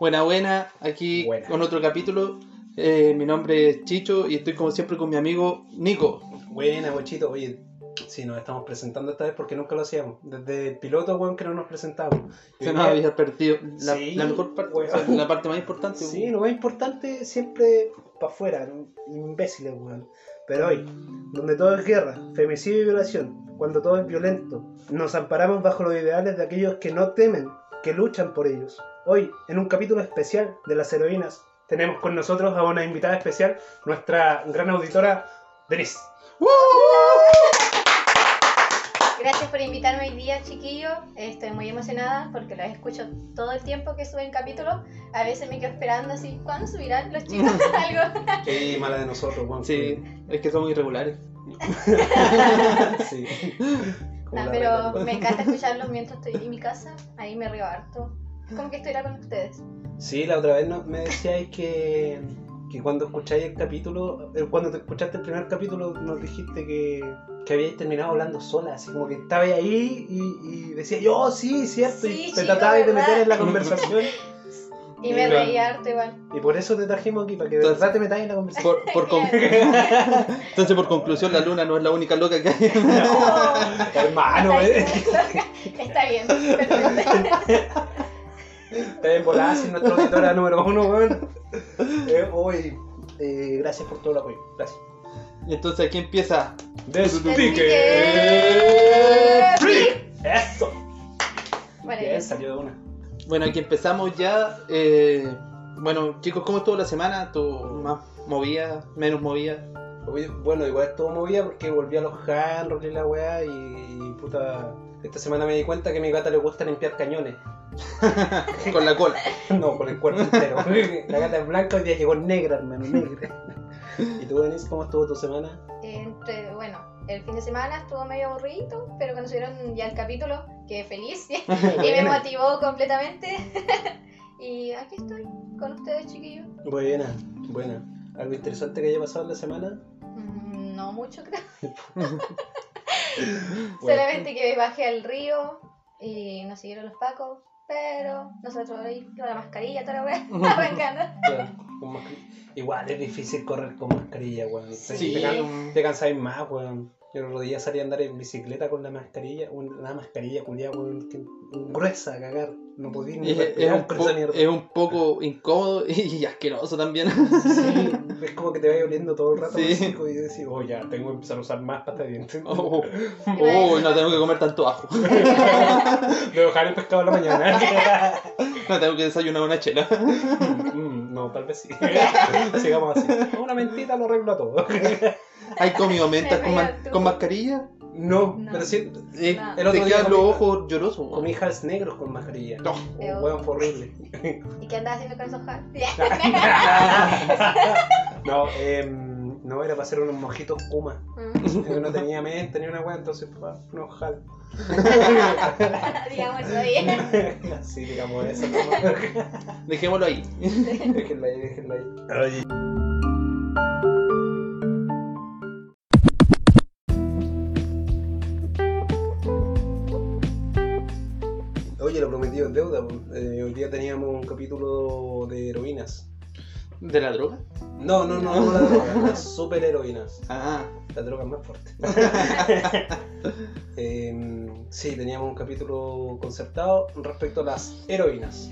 Buena, buena, aquí Buena. con otro capítulo. Eh, mi nombre es Chicho y estoy como siempre con mi amigo Nico. Buena, bochito. Oye, sí, nos estamos presentando esta vez porque nunca lo hacíamos. Desde el piloto, weón, que no nos presentamos. Se nos había perdido la, Sí, la mejor parte, weón. o sea, la parte más importante. Sí, lo más importante siempre para afuera, ¿no? imbéciles, weón. Pero hoy, donde todo es guerra, femicidio y violación, cuando todo es violento, nos amparamos bajo los ideales de aquellos que no temen, que luchan por ellos. Hoy, en un capítulo especial de las heroínas, tenemos con nosotros a una invitada especial, nuestra gran auditora, Denise. Gracias por invitarme hoy día, chiquillo. Estoy muy emocionada porque los escucho todo el tiempo que suben capítulos. A veces me quedo esperando así, ¿cuándo subirán los chicos algo? Qué mala de nosotros, weón. Sí, es que somos irregulares. sí. No, pero me encanta escucharlos mientras estoy en mi casa. Ahí me río harto. Como que estuviera con ustedes. Sí, la otra vez no- me decíais que, que cuando escucháis el capítulo, eh, cuando te escuchaste el primer capítulo, nos dijiste que, que habíais terminado hablando sola, así como que estabais ahí y, y decías, yo, oh, sí, cierto, y Sí, te chico, tratabais de meter en la conversación. Y me Claro. reí harto igual. y por eso te trajimos aquí, para que de Entonces- verdad te metáis en la conversación. Por, por con- Entonces, por conclusión, la luna no es la única loca que hay. Hermano, eh, Está bien. perfecto. Te ven volada sin nuestra auditora número uno, weón. Eh, hoy, eh, gracias por todo el apoyo, gracias. Y entonces aquí empieza. Destique Free. Eso. Bien, ya. salió de una. Bueno, aquí empezamos ya. eh, bueno, chicos, ¿cómo estuvo la semana? ¿Estuvo más movida? ¿Menos movida? Bueno, igual estuvo movida porque volví a los handrolls y la weá y, y, puta. Esta semana me di cuenta que a mi gata le gusta limpiar cañones. Con la cola. No, con el cuerpo entero. La gata es blanca y día llegó negra, hermano, negra. ¿Y tú, Denise, cómo estuvo tu semana? Entre, bueno, el fin de semana estuvo medio aburrido, pero cuando subieron ya el capítulo, quedé feliz y me motivó completamente. y aquí estoy con ustedes, chiquillos. Buena, buena. ¿Algo interesante que haya pasado en la semana? Mm, No mucho, creo. Bueno. Solamente que bajé al río y nos siguieron los pacos, pero nosotros ahí con la mascarilla, toda la con mascarilla. Igual es difícil correr con mascarilla, weón. Sí. Te, can- te cansáis más, weón. Yo el otro día salí a andar en bicicleta con la mascarilla, una mascarilla culiada, gruesa a cagar. No podía ni Es, es un po- es un poco incómodo y asqueroso también. Sí, es como que te vaya oliendo todo el rato Sí. y decís, oh ya, tengo que empezar a usar más pasta de dientes. Oh, oh, no tengo que comer tanto ajo. Debo dejar el pescado a la mañana. No tengo que desayunar una chela. Mm, no, tal vez sí. Sigamos así. Una mentita lo arregla todo. ¿Hay comido mentas con, ma- Tú. con mascarilla? No, No. pero sí. Eh, No. El otro te día quedan los ojos llorosos. Comí hals negros con mascarilla. No. Oh, weón, fue horrible. ¿Y qué andas haciendo con esos jals? no, em, no, era para hacer unos mojitos Kuma. Mm, no tenía mente ni una weá, entonces pa, unos hal. Digamos eso bien. sí, digamos eso. Dejémoslo ahí. déjenla ahí, déjenla ahí. Oye, lo prometido es deuda. po. Eh, hoy día teníamos un capítulo de heroínas. ¿De la droga? No, no, no, no la droga, las super heroínas. Ah, La droga más fuerte. Em, sí, teníamos un capítulo concertado respecto a las heroínas.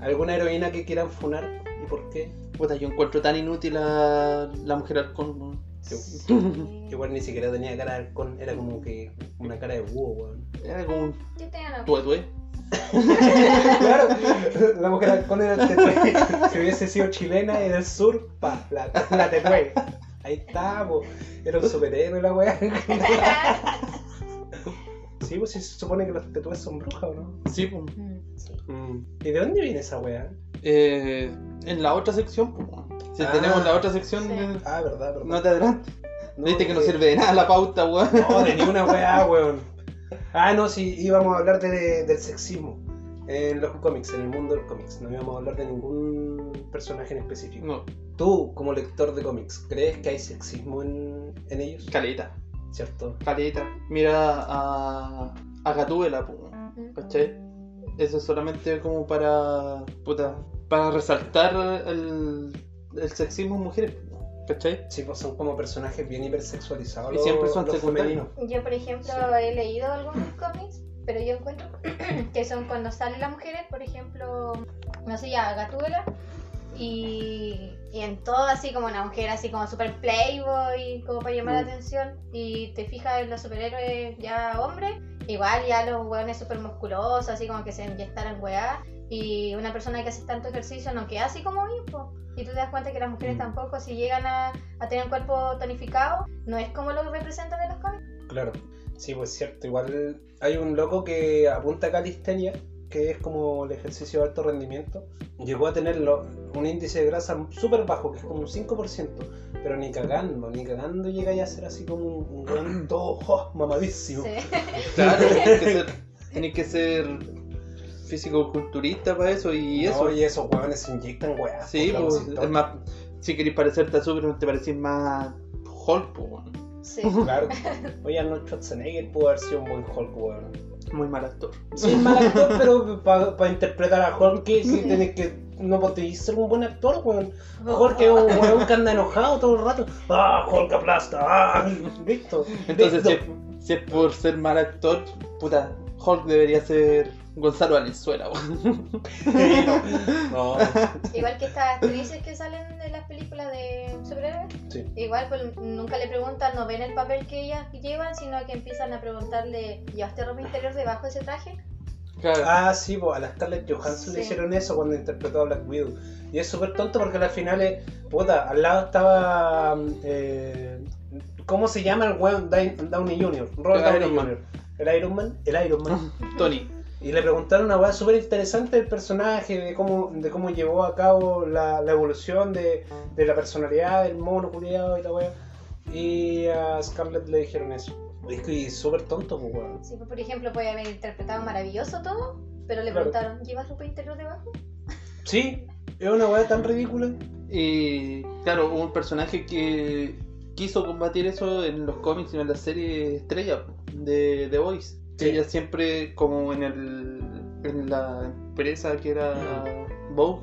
¿Alguna heroína que quieran funar y por qué? puta, yo encuentro tan inútil a la mujer halcón. ¿no? Igual ni siquiera tenía cara de halcón, era como que una cara de búho, weón. Era como un Yo tenía una tuetue. claro, la mujer halcón era el tetué. Si hubiese sido chilena y del sur, pa, la, la tetué. Ahí está, po. Era un superhéroe la weá. Sí, pues se supone que los tetués son brujas, ¿o no? Sí, pues. Mm, sí. Mm. ¿Y de dónde viene esa weá? Eh, en la otra sección, pues. Si Ah. tenemos la otra sección, Sí. eh, Ah, verdad, verdad. no te adelantes. Viste que no sirve de nada la pauta, weón. No, de ninguna weá, weón. Ah, no, sí, íbamos a hablar de- del sexismo en los cómics, en el mundo del cómics. No íbamos a hablar de ningún personaje en específico. No, Tú, como lector de cómics, ¿crees que hay sexismo en, en ellos? caleta, ¿Cierto? caleta. Mira a, a Gatúbela. ¿Cachai? Eso es solamente como para. Puta. para resaltar el, el sexismo en mujeres, ¿cachai? Sí, pues son como personajes bien hipersexualizados. Y siempre son femeninos. Yo, por ejemplo, he leído algunos cómics, pero yo encuentro que son cuando salen las mujeres, por ejemplo, no sé, ya Gatúbela, y, y en todo así como una mujer así como super playboy, como para llamar Mm. la atención, y te fijas en los superhéroes ya hombres, igual ya los hueones super musculosos, así como que se inyectaran weá, y una persona que hace tanto ejercicio no queda así como bien, po. Y tú te das cuenta que las mujeres Mm. tampoco, si llegan a, a tener un cuerpo tonificado, no es como lo que representan en los cómics. Claro. Sí, pues cierto. Igual hay un loco que apunta a calistenia, que es como el ejercicio de alto rendimiento. Llegó a tener lo- un índice de grasa súper bajo, que es como un 5%. Pero ni cagando, ni cagando llega ya a ser así como un, un todo oh, mamadísimo. Sí. Claro, tenés que ser, tenés que ser físico-culturista para eso y eso. Y esos huevones se inyectan weá. Sí, pues, vasito. es más, si querés parecerte a Superman, te parecís más Hulk, pues, weón. Sí. Claro. Oye, Arnold Schwarzenegger pudo haber sido un buen Hulk, weón. Muy mal actor. Sí, mal actor, pero para interpretar a Hulk, que sí tenés que. No podéis ser un buen actor, weón. Hulk es un weón que anda enojado todo el rato. ¡Ah, Hulk aplasta! ¡Ah! Listo. Entonces, si listo. es, si es por ser mal actor, puta, Hulk debería ser Gonzalo Valenzuela. No. Igual que estas actrices que salen de las películas de superhéroes, Sí. igual pues nunca le preguntan, no ven el papel que ellas llevan, sino que empiezan a preguntarle, ¿llevaste ropa interior debajo de ese traje? Claro. Ah, sí, pues a la Scarlett Johansson le hicieron eso cuando interpretó a Black Widow. Y es súper tonto porque al final, es- puta, al lado estaba. eh, ¿Cómo se llama el weón Down- Downey Jr.? Robert Downey Iron Man. Jr. ¿El Iron Man? El Iron Man. Tony. Y le preguntaron una weá súper interesante del personaje, de cómo, de cómo llevó a cabo la, la evolución de, de la personalidad del mono culiado y la weá. Y a Scarlett le dijeron eso. Es que es súper tonto, pues weón. Sí, pues, por ejemplo, puede haber interpretado maravilloso todo, pero le Claro. preguntaron, ¿llevas ropa interior debajo? Sí, es una weá tan ridícula. Y claro, hubo un personaje que quiso combatir eso en los cómics y en la serie Estrella de The Voice. Sí. Ella siempre, como en el en la empresa que era Vogue,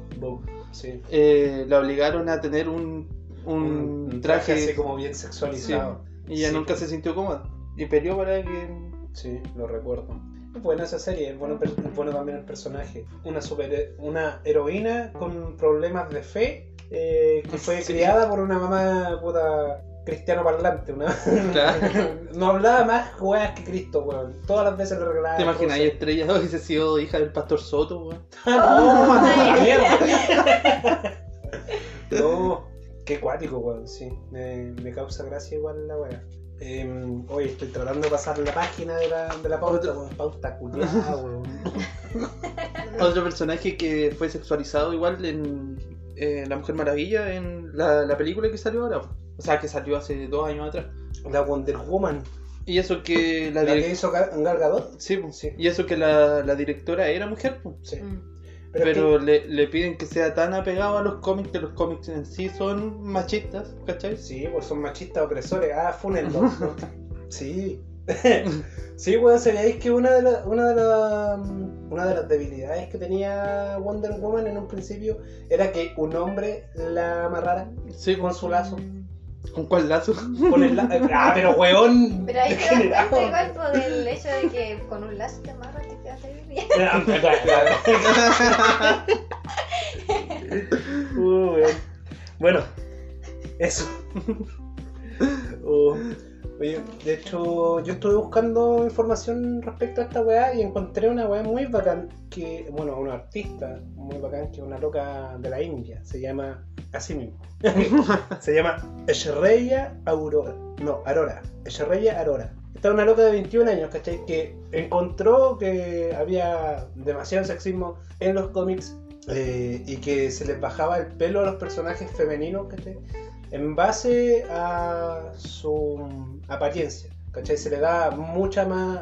Sí. eh, la obligaron a tener un, un, Un traje, así como bien sexualizado. y ella nunca se sintió cómoda. Y peleó para que. Sí, lo recuerdo. Es buena esa serie, es bueno, es bueno también el personaje. Una super, una heroína con problemas de fe eh, que fue criada por una mamá puta cristiano parlante. Una... Claro. no hablaba más weas que Cristo, weón. Todas las veces le regalaba. ¿Te imaginas? Y cruces. Estrella hubiese sido hija del pastor Soto, weón. ¡Ah, no! ¡Mierda! no, qué cuático, weón, sí. Me, me causa gracia igual la wea. Eh, oye, estoy tratando de pasar la página de la, de la pauta, weón. Pauta culiada, weón. Otro personaje que fue sexualizado igual en eh, La Mujer Maravilla, en la, la película que salió ahora. O sea, que salió hace dos años atrás. La Wonder Woman. Y eso que la, La, que hizo Gal Gadot. Sí, pues. Sí. Y eso que la, la directora era mujer, pues. Sí. Mm. Pero, le, le piden que sea tan apegado a los cómics, que los cómics en sí son machistas, ¿cachai? sí, pues son machistas opresores. Ah, funenlo. ¿no? sí. sí, weón, ¿sabíais que una de, la- una, de la- una de las debilidades que tenía Wonder Woman en un principio era que un hombre la amarrara Sí, con su lazo? ¿Con cuál lazo? Con el la- Ah, pero weón. Pero ahí te das cuenta igual del hecho de que con un lazo te amarras te quedas ahí bien. Ah. Uh, weón. Bueno, eso. De hecho, yo estuve buscando información respecto a esta weá y encontré una weá muy bacán que, bueno, una artista muy bacán que es una loca de la India, se llama así mismo. se llama Esherreya Aurora. No, Arora. Esherreya Arora. Esta es una loca de 21 años, ¿cachai? Que encontró que había demasiado sexismo en los cómics eh, y que se les bajaba el pelo a los personajes femeninos, ¿cachai? En base a su apariencia, ¿cachai? Se le da mucha más,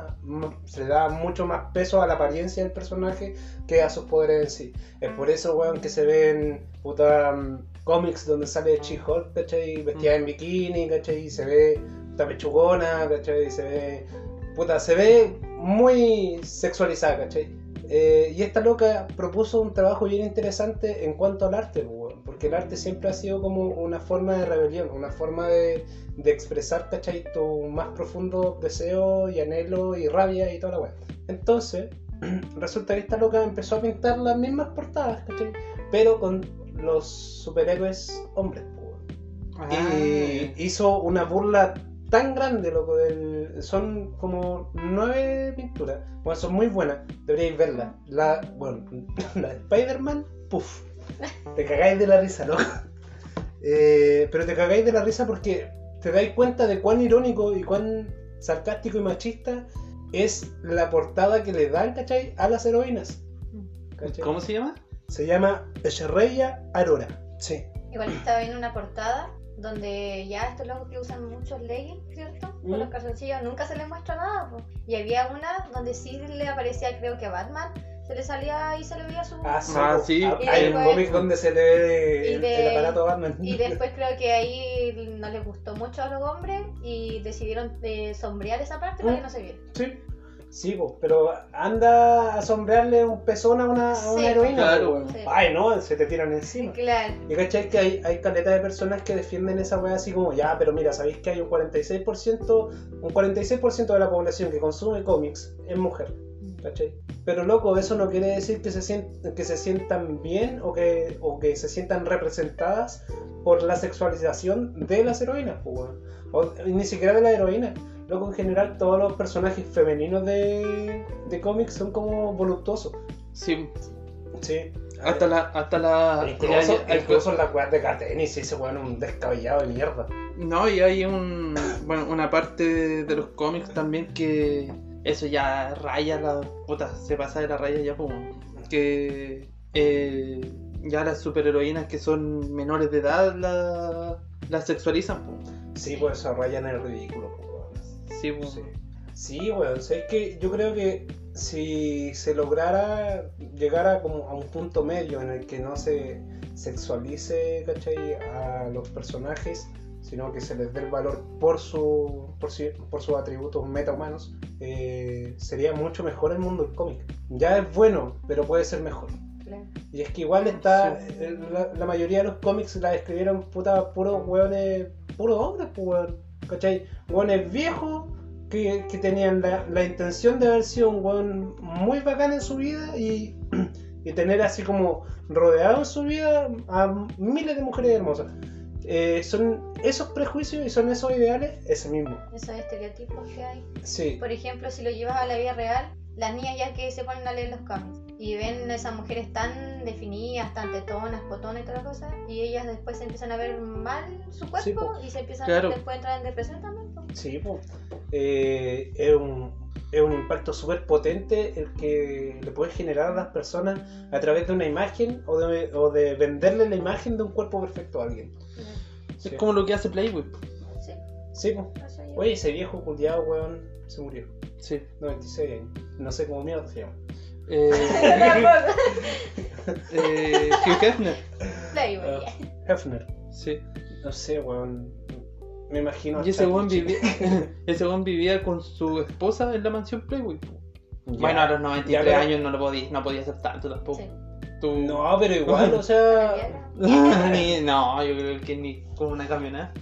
se le da mucho más peso a la apariencia del personaje que a sus poderes en sí. Es por eso, weón, que se ven puta mm, cómics donde sale She-Hulk, ¿cachai? Vestida en bikini, ¿cachai? Y se ve puta pechugona, ¿cachai? Y se ve, puta, se ve muy sexualizada, ¿cachai? Eh, y esta loca propuso un trabajo bien interesante en cuanto al arte, pues, weón, porque el arte siempre ha sido como una forma de rebelión, una forma de, de expresar, ¿cachai? Tu más profundo deseo y anhelo y rabia y toda la weá. Entonces, resulta que esta loca empezó a pintar las mismas portadas, ¿cachai? Pero con los superhéroes hombres, weón. Ah. Y hizo una burla tan grande, loco. Del... Son como nueve pinturas. Bueno, son muy buenas. Deberíais verlas. La, bueno, la de Spider-Man, puff. Te cagáis de la risa, loco. Eh, pero te cagáis de la risa porque te dais cuenta de cuán irónico y cuán sarcástico y machista es la portada que le dan, ¿cachai? A las heroínas. ¿cachai? ¿Cómo se llama? Se llama Echereya Aurora. Sí. Igual estaba viendo una portada donde ya estos locos que usan muchos leggings, ¿cierto? Con Mm. los calzoncillos nunca se les muestra nada. po. Y había una donde sí le aparecía, creo que a Batman, se le salía y se le veía su... Ah, sí. Ah, sí. Ah, Y Hay un cómic donde se le ve el, de- el aparato Batman. Y después creo que ahí no les gustó mucho a los hombres y decidieron eh, sombrear esa parte para que no se viera. Sí. Sí, po, pero anda a sombrearle un pezón a una, a una Sí, heroína. claro. Sí. Ay, no, se te tiran encima. Claro. Y cachai que hay, hay caleta de personas que defienden esa weá así como, ya, pero mira, sabéis que hay un 46%, un 46% de la población que consume cómics es mujer, ¿cachai? Pero loco, eso no quiere decir que se, sient- que se sientan bien o que, o que se sientan representadas por la sexualización de las heroínas, pues. O ni siquiera de la heroína. Loco, en general, todos los personajes femeninos de, de cómics son como voluptuosos. Sí. Sí. Hasta la. Hasta la Incluso, hay- incluso en las weas de ese weón es un descabellado de mierda. No, y hay un. Bueno, una parte de los cómics también que. Eso ya raya la. Puta, se pasa de la raya ya, pues. Que. eh, ya las superheroínas que son menores de edad la- las sexualizan, pues. Sí, pues eso raya en el ridículo, pues. Sí, pues. Sí, sí weón. ¿sabes que Yo creo que si se lograra llegar a, como a un punto medio en el que no se sexualice, ¿cachai? A los personajes, sino que se les dé el valor por, su, por, su- por sus atributos metahumanos, eh, sería mucho mejor el mundo del cómic. Ya es bueno, pero puede ser mejor. claro. Y es que igual está. eh, La, la mayoría de los cómics la escribieron puta, puros hueones. puros hombres, pues. ¿Cachai? Hueones viejos que, que tenían la, la intención de haber sido un hueón muy bacán en su vida y, y tener así como rodeado en su vida a miles de mujeres hermosas. Eh, son esos prejuicios y son esos ideales, ese mismo. Esos estereotipos que hay. Sí, Por ejemplo, si lo llevas a la vida real, las niñas ya que se ponen a leer los cómics y ven a esas mujeres tan definidas, tan tetonas, potonas y todas las cosas, y ellas después se empiezan a ver mal su cuerpo Sí, y se empiezan Claro. después entrar en depresión también. po. Sí, po. Eh, es, un, es un impacto súper potente el que le puede generar a las personas a través de una imagen o de, o de venderle la imagen de un cuerpo perfecto a alguien. Es como lo que hace Playboy. Sí, Sí, yo. Oye, ese viejo culiado, weón, se murió. Sí. 96 años. No sé cómo mierda se llama. Eh, eh, Hugh Hefner. Playboy, ya. Hefner. Sí. No sé, weón. Me imagino. Y ese weón vivía, ese weón vivía con su esposa en la mansión Playboy. Ya. Bueno, a los 93 Ya, pero- años no lo podía, no podía ser tanto tampoco. Sí. Tú- No, pero igual, o sea. Ni- no, yo creo que ni con una camioneta.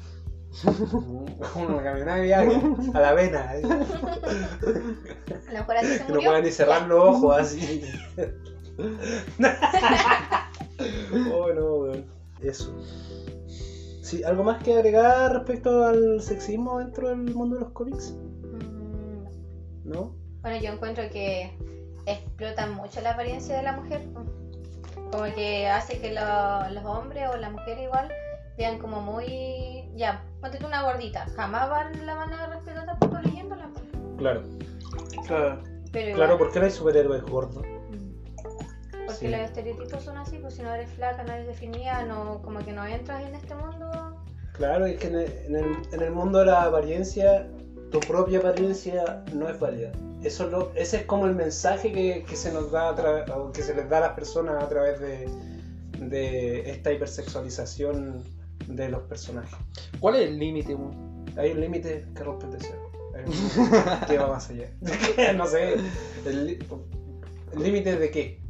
Una camioneta de viaje a la vena. ¿eh? A lo mejor así se Que no murió. pueden ni cerrar los ojos así. oh, no, weón. Eso. Sí, ¿algo más que agregar respecto al sexismo dentro del mundo de los cómics? Mm, ¿No? Bueno, yo encuentro que explotan mucho la apariencia de la mujer. Como que hace que lo- los hombres o las mujeres igual vean como muy... Ya, ponte tú una gordita. Jamás van, la van a respetar tampoco leyéndola. Claro. Claro. Pero igual, Claro, porque no hay superhéroes gordos. Porque Sí. los estereotipos son así, pues si no eres flaca, no eres definida, no, como que no entras en este mundo. Claro, es que en el, en el- en el mundo de la apariencia, tu propia apariencia no es válida. Eso es lo- ese es como el mensaje que, que se nos da a tra- o que se les da a las personas a través de, de esta hipersexualización de los personajes. ¿Cuál es el límite? Hay un límite que rompe el deseo. Que va más allá. no sé. el ¿Límite de qué?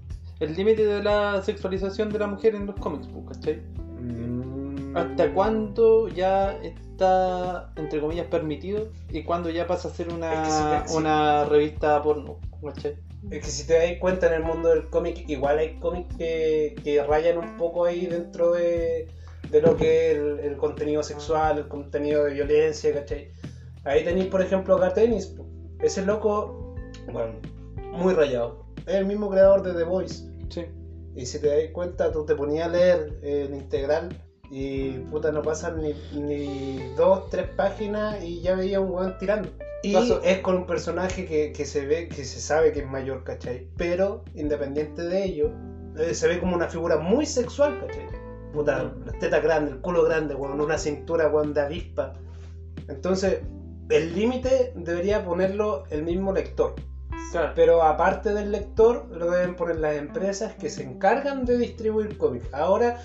El límite de la sexualización de la mujer en los cómics, pues, ¿cachai? Mm. ¿Hasta cuándo ya está, entre comillas, permitido y cuándo ya pasa a ser una, Es que si te- si- una revista porno? ¿cachai? Es que si te das cuenta en el mundo del cómic, igual hay cómics que, que rayan un poco ahí dentro de, de lo que es el, el contenido sexual, el contenido de violencia, ¿cachai? Ahí tenéis, por ejemplo, po. ese loco, bueno, muy rayado. Es el mismo creador de The Voice. Sí. Y si te das cuenta, tú te ponías a leer el integral y puta, no pasan ni, ni dos, tres páginas y ya veía un weón tirando. Y Paso- es con un personaje que, que se ve, que se sabe que es mayor, ¿cachai? Pero, independiente de ello, eh, se ve como una figura muy sexual, ¿cachai? Puta, las tetas grandes, el culo grande, weón, una cintura, weón, de avispa. Entonces, el límite debería ponerlo el mismo lector. Claro. Pero aparte del lector, lo deben poner las empresas que se encargan de distribuir cómics. Ahora,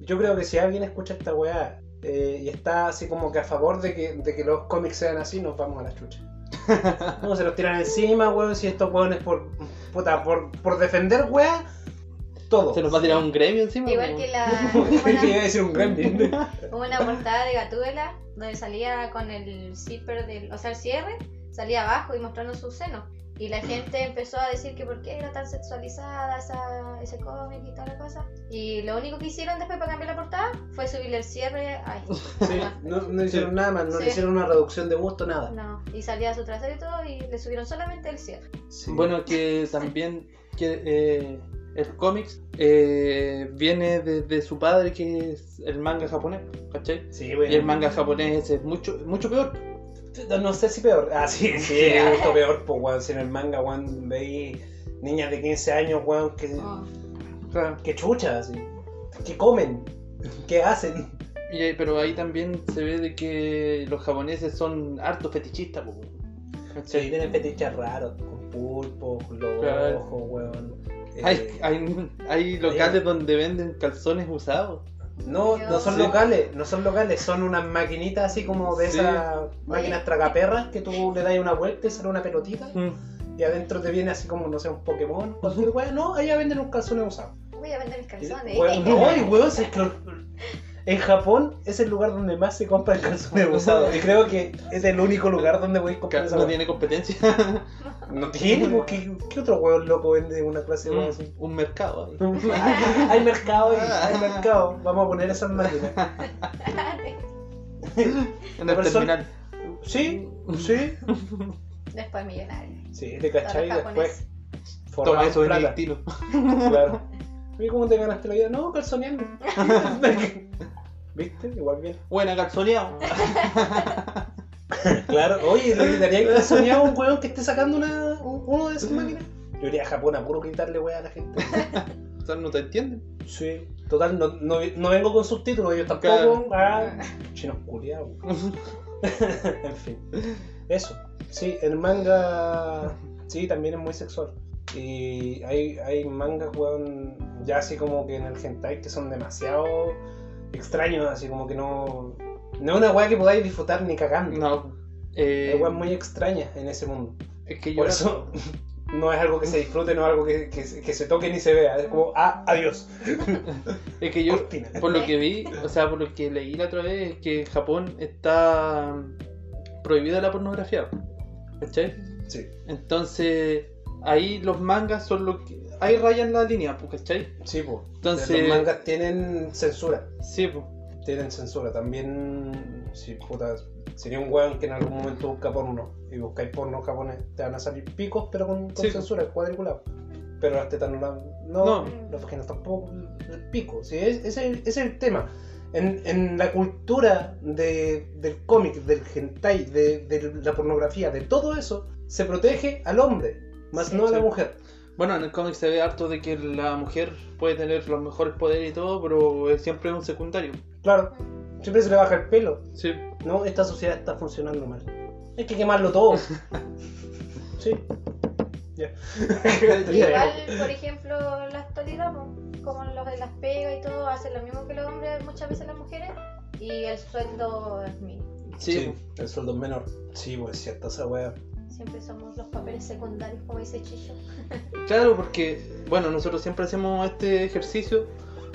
yo creo que si alguien escucha esta weá eh, y está así como que a favor de que, de que los cómics sean así, nos vamos a la chucha. No, se los tiran encima, weón, si estos weones por, puta, por, por defender weá, todo. Se nos va a tirar un gremio encima. Igual que la. Que iba a Una, decir un gremlin. hubo una portada de Gatúbela donde salía con el zipper del. O sea, el cierre, salía abajo y mostrando sus senos. Y la gente empezó a decir que por qué era tan sexualizada esa, ese cómic y toda la cosa. Y lo único que hicieron después para cambiar la portada fue subirle el cierre. Ay, Sí, no, no hicieron nada más, no le hicieron una reducción de gusto, nada. no. Y salía su trasero y todo y le subieron solamente el cierre. Sí. Bueno, que también que, eh, el cómics eh, viene desde su padre, que es el manga japonés, ¿cachai? sí, bueno. Y el manga japonés es mucho, mucho peor. No sé si peor. Ah, sí, sí, es harto peor, pues, weón. Si en el manga, weón, veis niñas de 15 años, weón, que, Oh. Que chuchas, así. Que comen, que hacen. Y, ahí- pero ahí también se ve de que los japoneses son hartos fetichistas, po, ¿cachai? Sí, tienen fetiches raros, con pulpo, con los Claro. ojos, weón. Eh, Hay, hay, hay locales donde venden calzones usados. No, no son Sí. locales, no son locales, son unas maquinitas así como de Sí. esas máquinas tragaperras que tú le das una vuelta y sale una pelotita Mm. y adentro te viene así como, no sé, un Pokémon, cualquier. No, allá venden un calzón usado. Voy a vender mis calzones. Weón, no, y weón, es que en Japón es el lugar donde más se compra el calzón usado. Y creo que es el único lugar donde voy a comprar esa No tiene competencia. No tiene, ¿qué, qué otro weón loco vende una clase de así? Un mercado. ahí. hay, mercado ahí, hay mercado. Vamos a poner esas máquinas. En el Pero son- terminal. Sí, sí. Después millonario. Sí, te cachai y después Toma eso el plata. tiro. Claro. ¿Y cómo te ganaste la vida? No, calzoneando. ¿Viste? Igual bien. Buena calzoneado. Claro. Oye, ¿le gritaría calzoneado a un weón que esté sacando una, un- uno de esas máquinas? Yo iría a Japón a puro gritarle weá a la gente. Sea, no te entienden. Sí. Total, no, no, no vengo con subtítulos, ellos tampoco. Ah, chinos culiados. en fin. Eso. Sí, el manga. Sí, también es muy sexual. Y hay, hay mangas, weón, ya así como que en el hentai que son demasiado extraños, así como que no. No es una weá que podáis disfrutar ni cagando. No. Eh, Hay weas muy extrañas en ese mundo. es que yo. Por eso no es algo que se disfrute, no es algo que, que, se- que se toque ni se vea. Es como, ah, adiós. Es que yo. Cortina. Por lo que vi, o sea, por lo que leí la otra vez, es que en Japón está prohibida la pornografía. ¿Cachai? Sí, Entonces, ahí los mangas son lo que. Ahí rayan la línea, ¿cachai? sí, pues. Entonces- Los mangas tienen censura. Sí, pues. Tienen censura. También, si puta, sería un weón que en algún momento busca porno y buscáis porno japonés, te van a salir picos, pero con, con Sí. censura, cuadriculado. Pero las tetas no la. No, No. las vaginas tampoco, el pico. Sí, es- ese, ese es el tema. En, en la cultura de- del cómic, del hentai, de, de la pornografía, de todo eso, se protege al hombre, más Sí. no a la Sí. mujer. Bueno, en el cómic se ve harto de que la mujer puede tener los mejores poderes y todo, pero es siempre un secundario. Claro, siempre se le baja el pelo. Sí. No, esta sociedad está funcionando mal. Hay que quemarlo todo. Sí. Ya. Igual, por ejemplo, la actualidad, como los de las pegas y todo, hacen lo mismo que los hombres, muchas veces las mujeres, y el sueldo es mínimo. Sí. el sueldo es menor. Sí, pues es cierto esa wea. Siempre somos los papeles secundarios, como dice Chicho. Claro, porque, bueno, nosotros siempre hacemos este ejercicio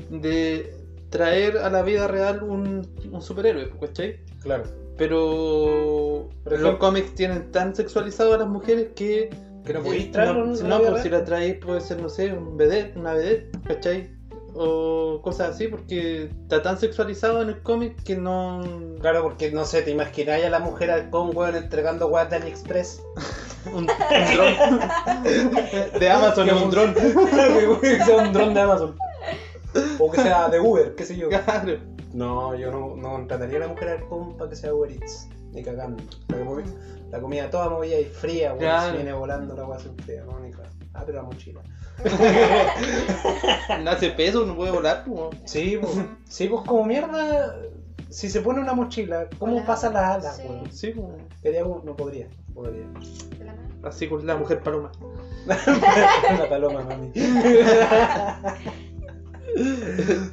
de traer a la vida real un, un superhéroe, ¿cachai? Claro. Pero los cómics tienen tan sexualizado a las mujeres que... Que no eh, podéis traer no, pues si la traéis puede ser, no sé, un vedette, una vedette, ¿cachai? O cosas así, porque está tan sexualizado en el cómic que no... Claro, porque no sé, te imagináis a la mujer halcón, weón, entregando weas de AliExpress. Un, un dron. de Amazon, Que un dron. que sea un dron de Amazon. O que sea de Uber, qué sé yo. Claro. No, yo no, no contrataría a la mujer halcón para que sea Uber Eats. Ni cagando. La, comi- la comida toda movida y fría, weón. Claro. Si viene volando la wea sin fría, no. Ah, pero la mochila. Nace peso, no puede volar. pues. Sí, pues, sí, pues como mierda. Si se pone una mochila, ¿cómo Hola. pasa las alas, Sí. weón? Sí, pues. Quería, no podría, no podría. De la mano. Así con la mujer paloma. La paloma, mami.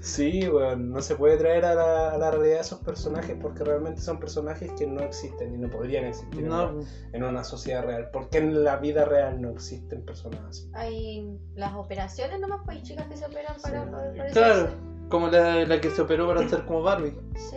Sí, weón, no se puede traer a la, a la realidad esos personajes porque realmente son personajes que no existen y no podrían existir en, No, una, en una sociedad real. Porque en la vida real no existen personas así. Hay las operaciones nomás, pues hay chicas que se operan para Sí. poder claro. Como la, la que se operó para ser como Barbie. Sí.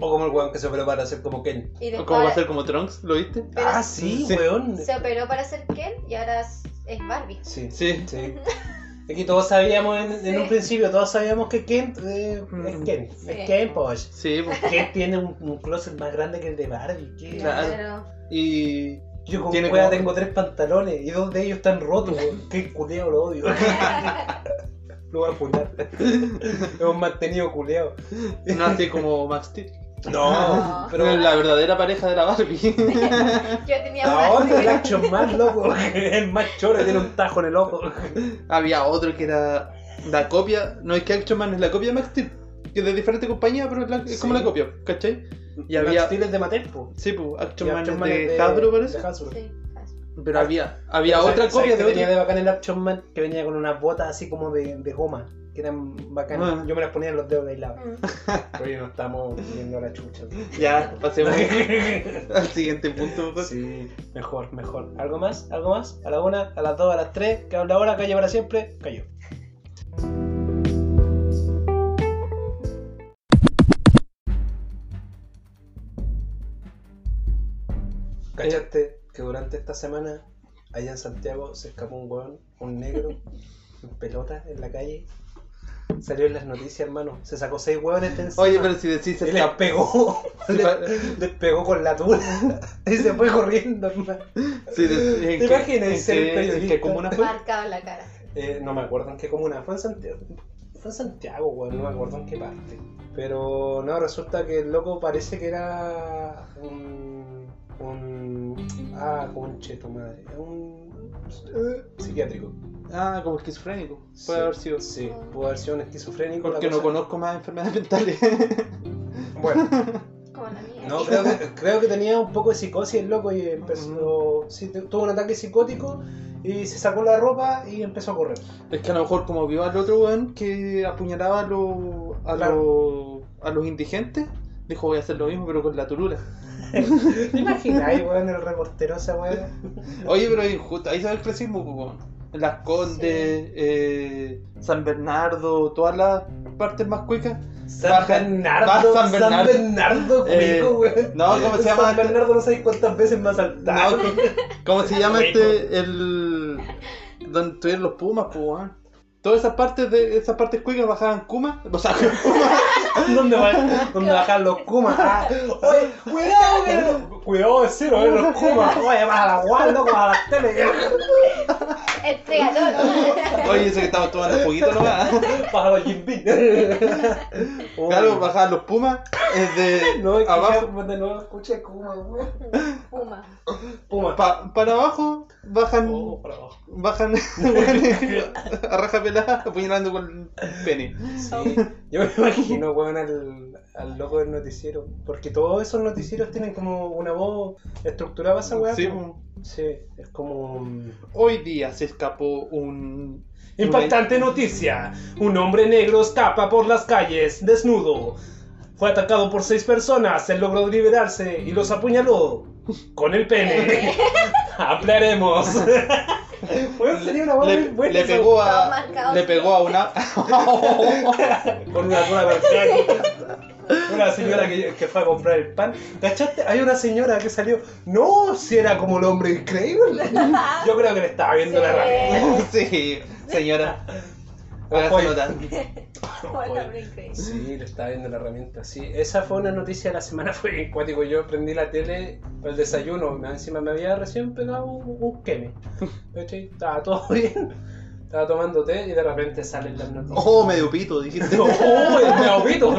O como el weón que se operó para ser como Ken. Y O como va a ser como Trunks, ¿lo viste? Pero ah, sí, sí. weón. se operó para ser Ken y ahora es es Barbie. Sí, Sí. sí. Es que todos sabíamos en, un principio, todos sabíamos que Ken eh, es Mm. Ken. Sí. Es Ken, pues. Sí, pues. Ken tiene un, un closet más grande que el de Barbie. ¿qué? Claro. Y. Yo Tiene cueva como- tengo tres pantalones y dos de ellos están rotos. Qué culeo lo odio. lo voy a funar. Hemos mantenido culeo. No así como Max Steel. No. Pero pero es la verdadera pareja de la Barbie. Yo tenía ¿A una dónde el Action Man, loco? El más choro tiene un tajo en el ojo. Había otro que era la copia. No es que Action Man es la copia de Max Steel. Que es de diferente compañía, pero es, la- es como Sí. la copia, ¿cachai? Y había- había de Mattel, po. Sí, pues Action Man Action es Man de es Hasbro, parece. de Hasbro. Sí, Pero había, había Pero otra ¿sabes- copia de que venía de bacán el Action Man que venía con unas botas así como de, de goma, que eran bacanas. Ah. Yo me las ponía en los dedos de aislado. Mm. Pero hoy no estamos viendo la chucha. Ya, pasemos al siguiente punto. pues. Sí, mejor, mejor. ¿Algo más? ¿Algo más? A la una, a las dos, a las tres. Que habla ahora, calle para siempre. Cayó. ¿Cachaste que durante esta semana allá en Santiago se escapó un weón, un negro, en pelota en la calle? Salió en las noticias, hermano. Se sacó seis hueones de encima. Oye, pero si decís Y les pegó, les, les pegó con la tula y se fue corriendo, hermano. ¿Te imaginas en ser periodista? comuna fue? Marcado en la cara. Eh, no me acuerdo en qué comuna, fue en Santiago. Fue en Santiago, weón, no me acuerdo en qué parte. Pero no, resulta que el loco parece que era un. Un. Ah, conche tu madre. Un. eh, psiquiátrico. Ah, como esquizofrénico. Sí, Puede haber sido. Sí, pudo haber sido un esquizofrénico. Porque no conozco más enfermedades mentales. Bueno, Como la mía. no, creo que, creo que tenía un poco de psicosis el loco y empezó. Sí, tu- tuvo un ataque psicótico y se sacó la ropa y empezó a correr. es que a lo mejor como vio al otro weón que apuñalaba a, los a, Claro. los- a los indigentes, dijo voy a hacer lo mismo pero con la turula. ¿Te imaginas weón, el reportero esa weón? Oye, pero es injusto, ahí se ve el clasismo, pues, weón. Las Condes, eh, San Bernardo, todas las partes más cuicas. San Baja- Bernardo, San San Bernardo. Bernardo, Eh, cuico, weón. no, ¿cómo se llama? San Bernardo no sabéis cuántas veces me ha No, saltado. ¿Cómo se llama este? El. Donde estuvieron los Pumas, pues, weón. Todas esas partes de esas partes cuicas bajaban Kuma. O sea, ¿Dónde, va, ¿Dónde bajan los Kumas? Ah, oye, cuidado, que- Cuidado, es cero, eh, los Kumas. Oye, vas a la guarda, loco, a la tele. Entrega todo. oye, eso que estamos tomando juguito nomás. Baja los Jimbin. Claro, bajaban los Pumas. Es de No, es que abajo. ya, de nuevo escuché Kuma. Puma. Puma. pa- para abajo bajan. Oh, para abajo. Bajan a raja pelada apuñalando con el pene. Sí, yo me imagino, weón, al, al loco del noticiero. Porque todos esos noticieros tienen como una voz estructurada esa weá. Sí. Sí, es como. Hoy día se escapó un. Impactante noticia. Un hombre negro escapa por las calles, desnudo. Fue atacado por seis personas. Él logró liberarse y los apuñaló con el pene. Ampliaremos. Weón, sería una buena Le, muy buena le esa pegó a. Le pegó a una. con una cola marcada. Una señora que, que fue a comprar el pan. ¿Cachaste? Hay una señora que salió. No, si era como el hombre increíble. Yo creo que le estaba viendo la rabia. sí, señora. Sí, le estaba viendo la herramienta. Sí, esa fue una noticia de la semana. Fue cuático. Yo prendí la tele para el desayuno. Encima me había recién pegado un, un queme. Estaba todo bien. Estaba tomando té y de repente salen las noticias. Oh, medio pito, dijiste. ¡Oh, el meopito!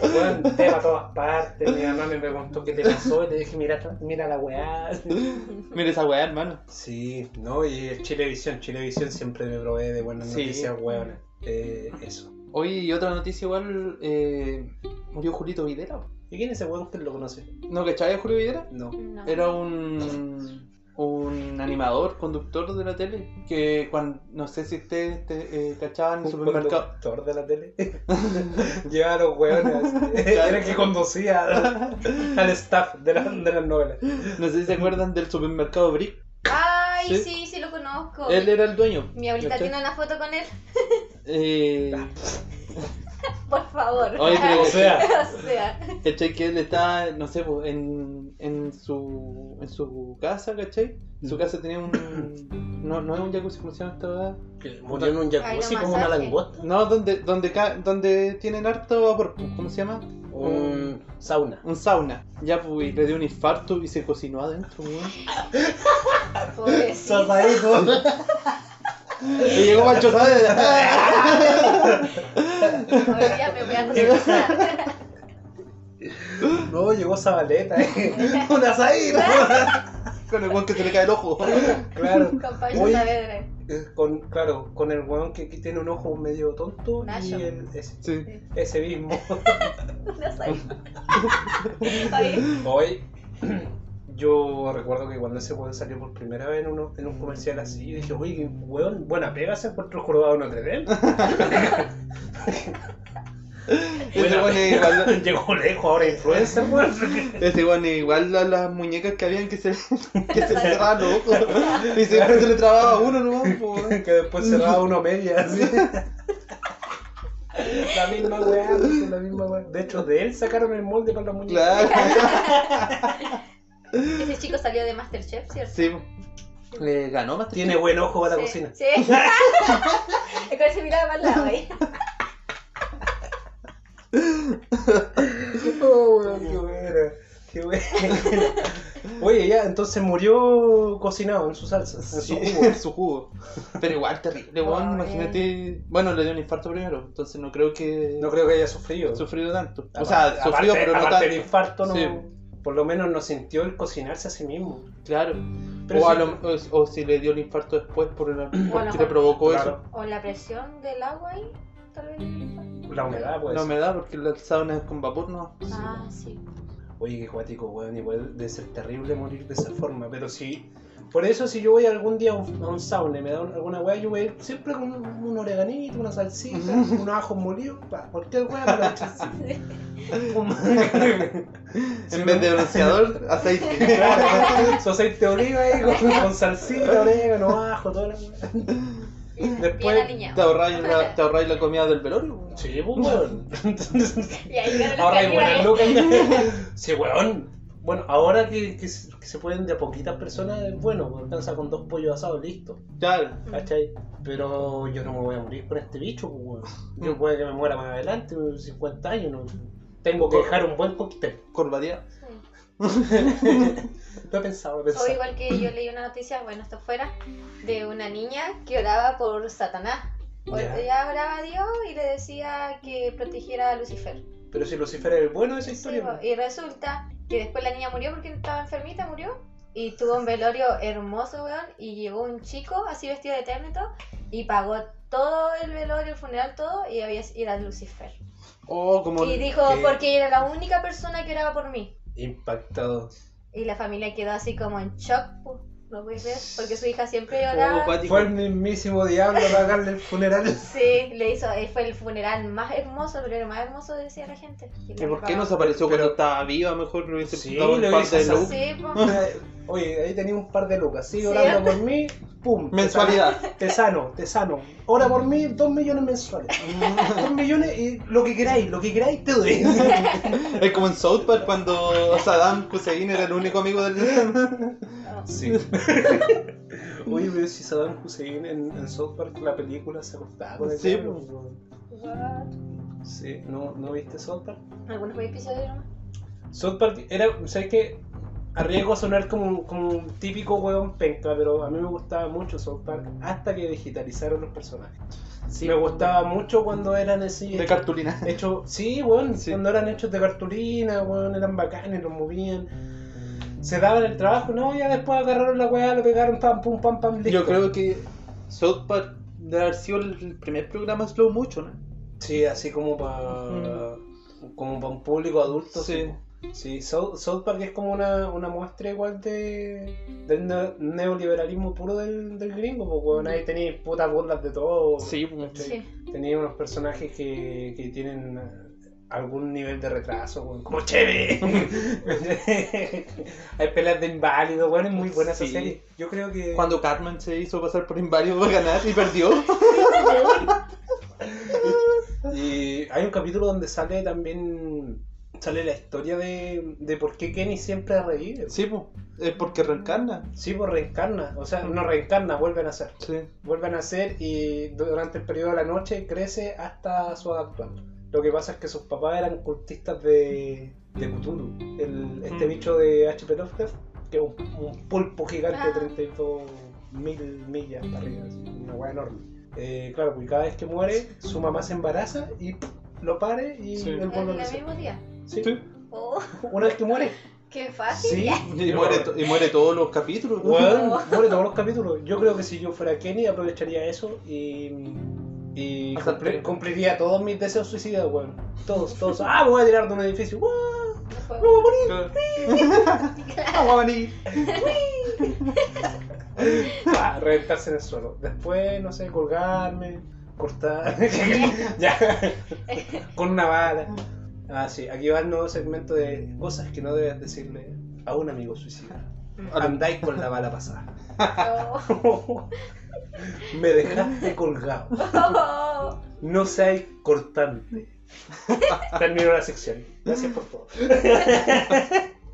Bueno, té para todas partes. Mi mamá me preguntó qué te pasó y le dije, mira, mira la weá. Mira esa weá, hermano. Sí, ¿no? Y Chilevisión. Chilevisión siempre me provee de buenas Sí. noticias, weón. Eh, eso. Oye, y otra noticia igual. Eh, murió Julito Videla. ¿Y quién es ese weón que lo conoce? ¿No cachai a Julio Videla? No. No. Era un. Un animador, conductor de la tele. Que cuando. No sé si ustedes te, eh, cachaban en el supermercado. conductor de la tele. Llevaba a los weones. Era el que conducía al, al staff de, la- de las novelas. No sé si se acuerdan del supermercado Brick. Ay, Sí. sí, sí, lo conozco. Él era el dueño. Mi abuelita ¿cachai? tiene una foto con él. Eh, Por favor. Oye, pero- O sea, O sea, ¿Cachai? Que él está, no sé, pues, en, en, su, en su casa, ¿cachai? Su Mm. casa tenía un... No, no es un jacuzzi, ¿cómo se llama esta verdad? murió en un jacuzzi como una langosta. No, donde, donde, ca- donde tienen harto vapor, ¿cómo se llama? Un sauna. Un sauna. Ya, pues, le dio un infarto y se cocinó adentro, weón. pobrecito. Y llegó Pancho Saavedra. Hoy día me voy a cocinar. No, llegó Zabaleta. eh. Un asadito. Con el weón que se le cae el ojo. Claro. Con Pancho Oye, Saavedra. eh, Con, claro, con el weón que, que tiene un ojo medio tonto Nacho. y el, ese, Sí. ese mismo. Sé. Oye, Hoy, yo recuerdo que cuando ese weón salió por primera vez en, uno, en un comercial así, dije, oye, qué weón, buena pega se encontró jorobado en Notre Dame. Pega. igual, Llegó lejos, ahora influencer, weón. ese weón es igual a las muñecas que habían que se, que se le cerraban los ojos. Y siempre se le trababa uno weón. que después cerraba uno media, así. La misma weá, la misma weá. De hecho, de él sacaron el molde para la muñeca. Claro. Ese chico salió de Masterchef, ¿cierto? Sí. Le ganó más Tiene buen ojo para la Sí, cocina. Sí. Es con ese mirada para el lado ahí. Oh, qué buena. Qué buena. Oye, ya, entonces murió cocinado en su salsa, en su Sí, jugo. en su jugo. Pero igual terrible. Ay. Imagínate. Bueno, le dio un infarto primero, entonces no creo que No creo que haya sufrido. sufrido tanto. O sea, sufrido, aparte- pero no tanto. del infarto, no, Sí. Por lo menos no sintió el cocinarse a sí mismo. Claro. Pero o, a sí- lo- o, o si le dio el infarto después por el, porque le provocó Claro. O la presión del agua ahí. Tal vez. La humedad, eso. pues. La humedad, porque la sauna es con vapor, ¿no? Ah, sí. Oye, qué cuático, weón. Igual debe ser terrible morir de esa forma. Pero sí. Por eso, si yo voy algún día a un, a un sauna y me da un- alguna weá, yo voy a ir siempre con un, un oreganito, una salsita, unos ajos molidos, pa, cualquier weá para En vez de bronceador, aceite. Su aceite de oliva ahí con, con salsita, orégano, ajo, toda la weá. Después-. Te ahorráis la, te ahorráis la comida del velorio. Sí, pues, weón. Que buenas lucas. Sí, weón. Bueno, ahora que, que, se que se pueden de a poquitas personas, es bueno, me alcanza con dos pollos asados, listo. Claro. ¿Cachai? Pero yo no me voy a morir con este bicho, pues, weón. Yo Mm. puede que me muera más adelante, 50 años, ¿no? Tengo que dejar un buen cóctel. Lo he pensado, lo he O igual que yo leí una noticia, bueno, esto fuera, de una niña que oraba por Satanás. O- Ya. Ella oraba a Dios y le decía que protegiera a Lucifer. Pero si Lucifer es el bueno de esa Sí, historia. po, y resulta que después la niña murió porque estaba enfermita, murió. Y tuvo un velorio hermoso, weón. Y llegó un chico así vestido de eterno y todo, y pagó todo el velorio, el funeral, todo. Y había y era Lucifer. Oh, como. Y dijo, porque era la única persona que oraba por mí. Impactado. Y la familia quedó así como en shock. No puede ser, porque su hija siempre lloraba. Fue el mismísimo diablo a pagarle el funeral. Sí, le hizo, eh, fue el funeral más hermoso, pero el más hermoso decía la gente. Y ¿Y le por qué no se pagaba. apareció Pero- cuando estaba viva? Mejor le hubiese Sí, dado un par de luz. Sí, po. Oye, ahí tenía un par de lucas. Sigue Sí. orando por mí, pum. Mensualidad. Te sano, te sano. Ora por mí, dos millones mensuales. Dos millones y lo que queráis, lo que queráis te doy. Es como en South Park cuando Saddam Hussein era el único amigo del Sí. Oye, pero si Saddam Hussein en, en South Park, la película se acostaba con el Sí, pues. What? Sí, ¿no, ¿no viste South Park? Algunos episodios nomás. South Park era, ¿sabes qué? Arriesgo a sonar como, un- como un típico hueón penca, pero a mí me gustaba mucho South Park hasta que digitalizaron los personajes. Sí, me gustaba mucho cuando eran así. De cartulina. hechos, sí, weón, Sí. cuando eran hechos de cartulina, weón, eran bacanes, los movían. Se daban el trabajo, no, ya después agarraron la weá, lo pegaron, pam, pum, pam, pam, listo. Yo creo que South Park debe haber sido el primer programa slow mucho, ¿no? Sí, así como para como para un público adulto. Sí. Sí, South, South Park es como una, una muestra igual de del ne- neoliberalismo puro del, del gringo, porque weón, ahí tenéis putas burlas de todo. Sí, pues. Sí. Tenía unos personajes que, que tienen eh, algún nivel de retraso, weón, como chévere. Hay peleas de inválido, weón, es muy buena esa Sí. serie. Yo creo que Cuando Cartman se hizo pasar por inválido para ganar y perdió. Y hay un capítulo donde sale también sale la historia de, de por qué Kenny siempre revive. Sí, pues. Es porque reencarna. Sí, pues reencarna, o sea, no reencarna, vuelve a nacer. Sí. Vuelve a nacer y durante el periodo de la noche crece hasta su edad actual. Lo que pasa es que sus papás eran cultistas de, de Cthulhu, el, este Mm. bicho de H.P. Lovecraft, que es un, un pulpo gigante de Ah. 32 mil millas para arriba, así, una hueá enorme. Eh, claro, pues cada vez que muere, su mamá se embaraza y ¡pum! lo pare y Sí. él ¿En vuelve a el mismo día? Sí. Sí. Oh, Una vez que muere, qué fácil. sí. Y muere, y muere todos los capítulos. ¿no? Weón, muere todos los capítulos. Yo creo que si yo fuera Kenny aprovecharía eso y, y cumpliría todos mis deseos suicidas, weón. Todos, todos. Ah, me voy a tirar de un edificio. Fue- ¡Me voy a morir! Vamos a venir. Ah, reventarse en el suelo. Después, no sé, colgarme, cortar. ya. Con una bala. Ah, sí. Aquí va el nuevo segmento de cosas que no debes decirle a un amigo suicida. Andáis con la bala pasada. Me dejaste colgado. No seáis cortante. Termino la sección. Gracias por todo.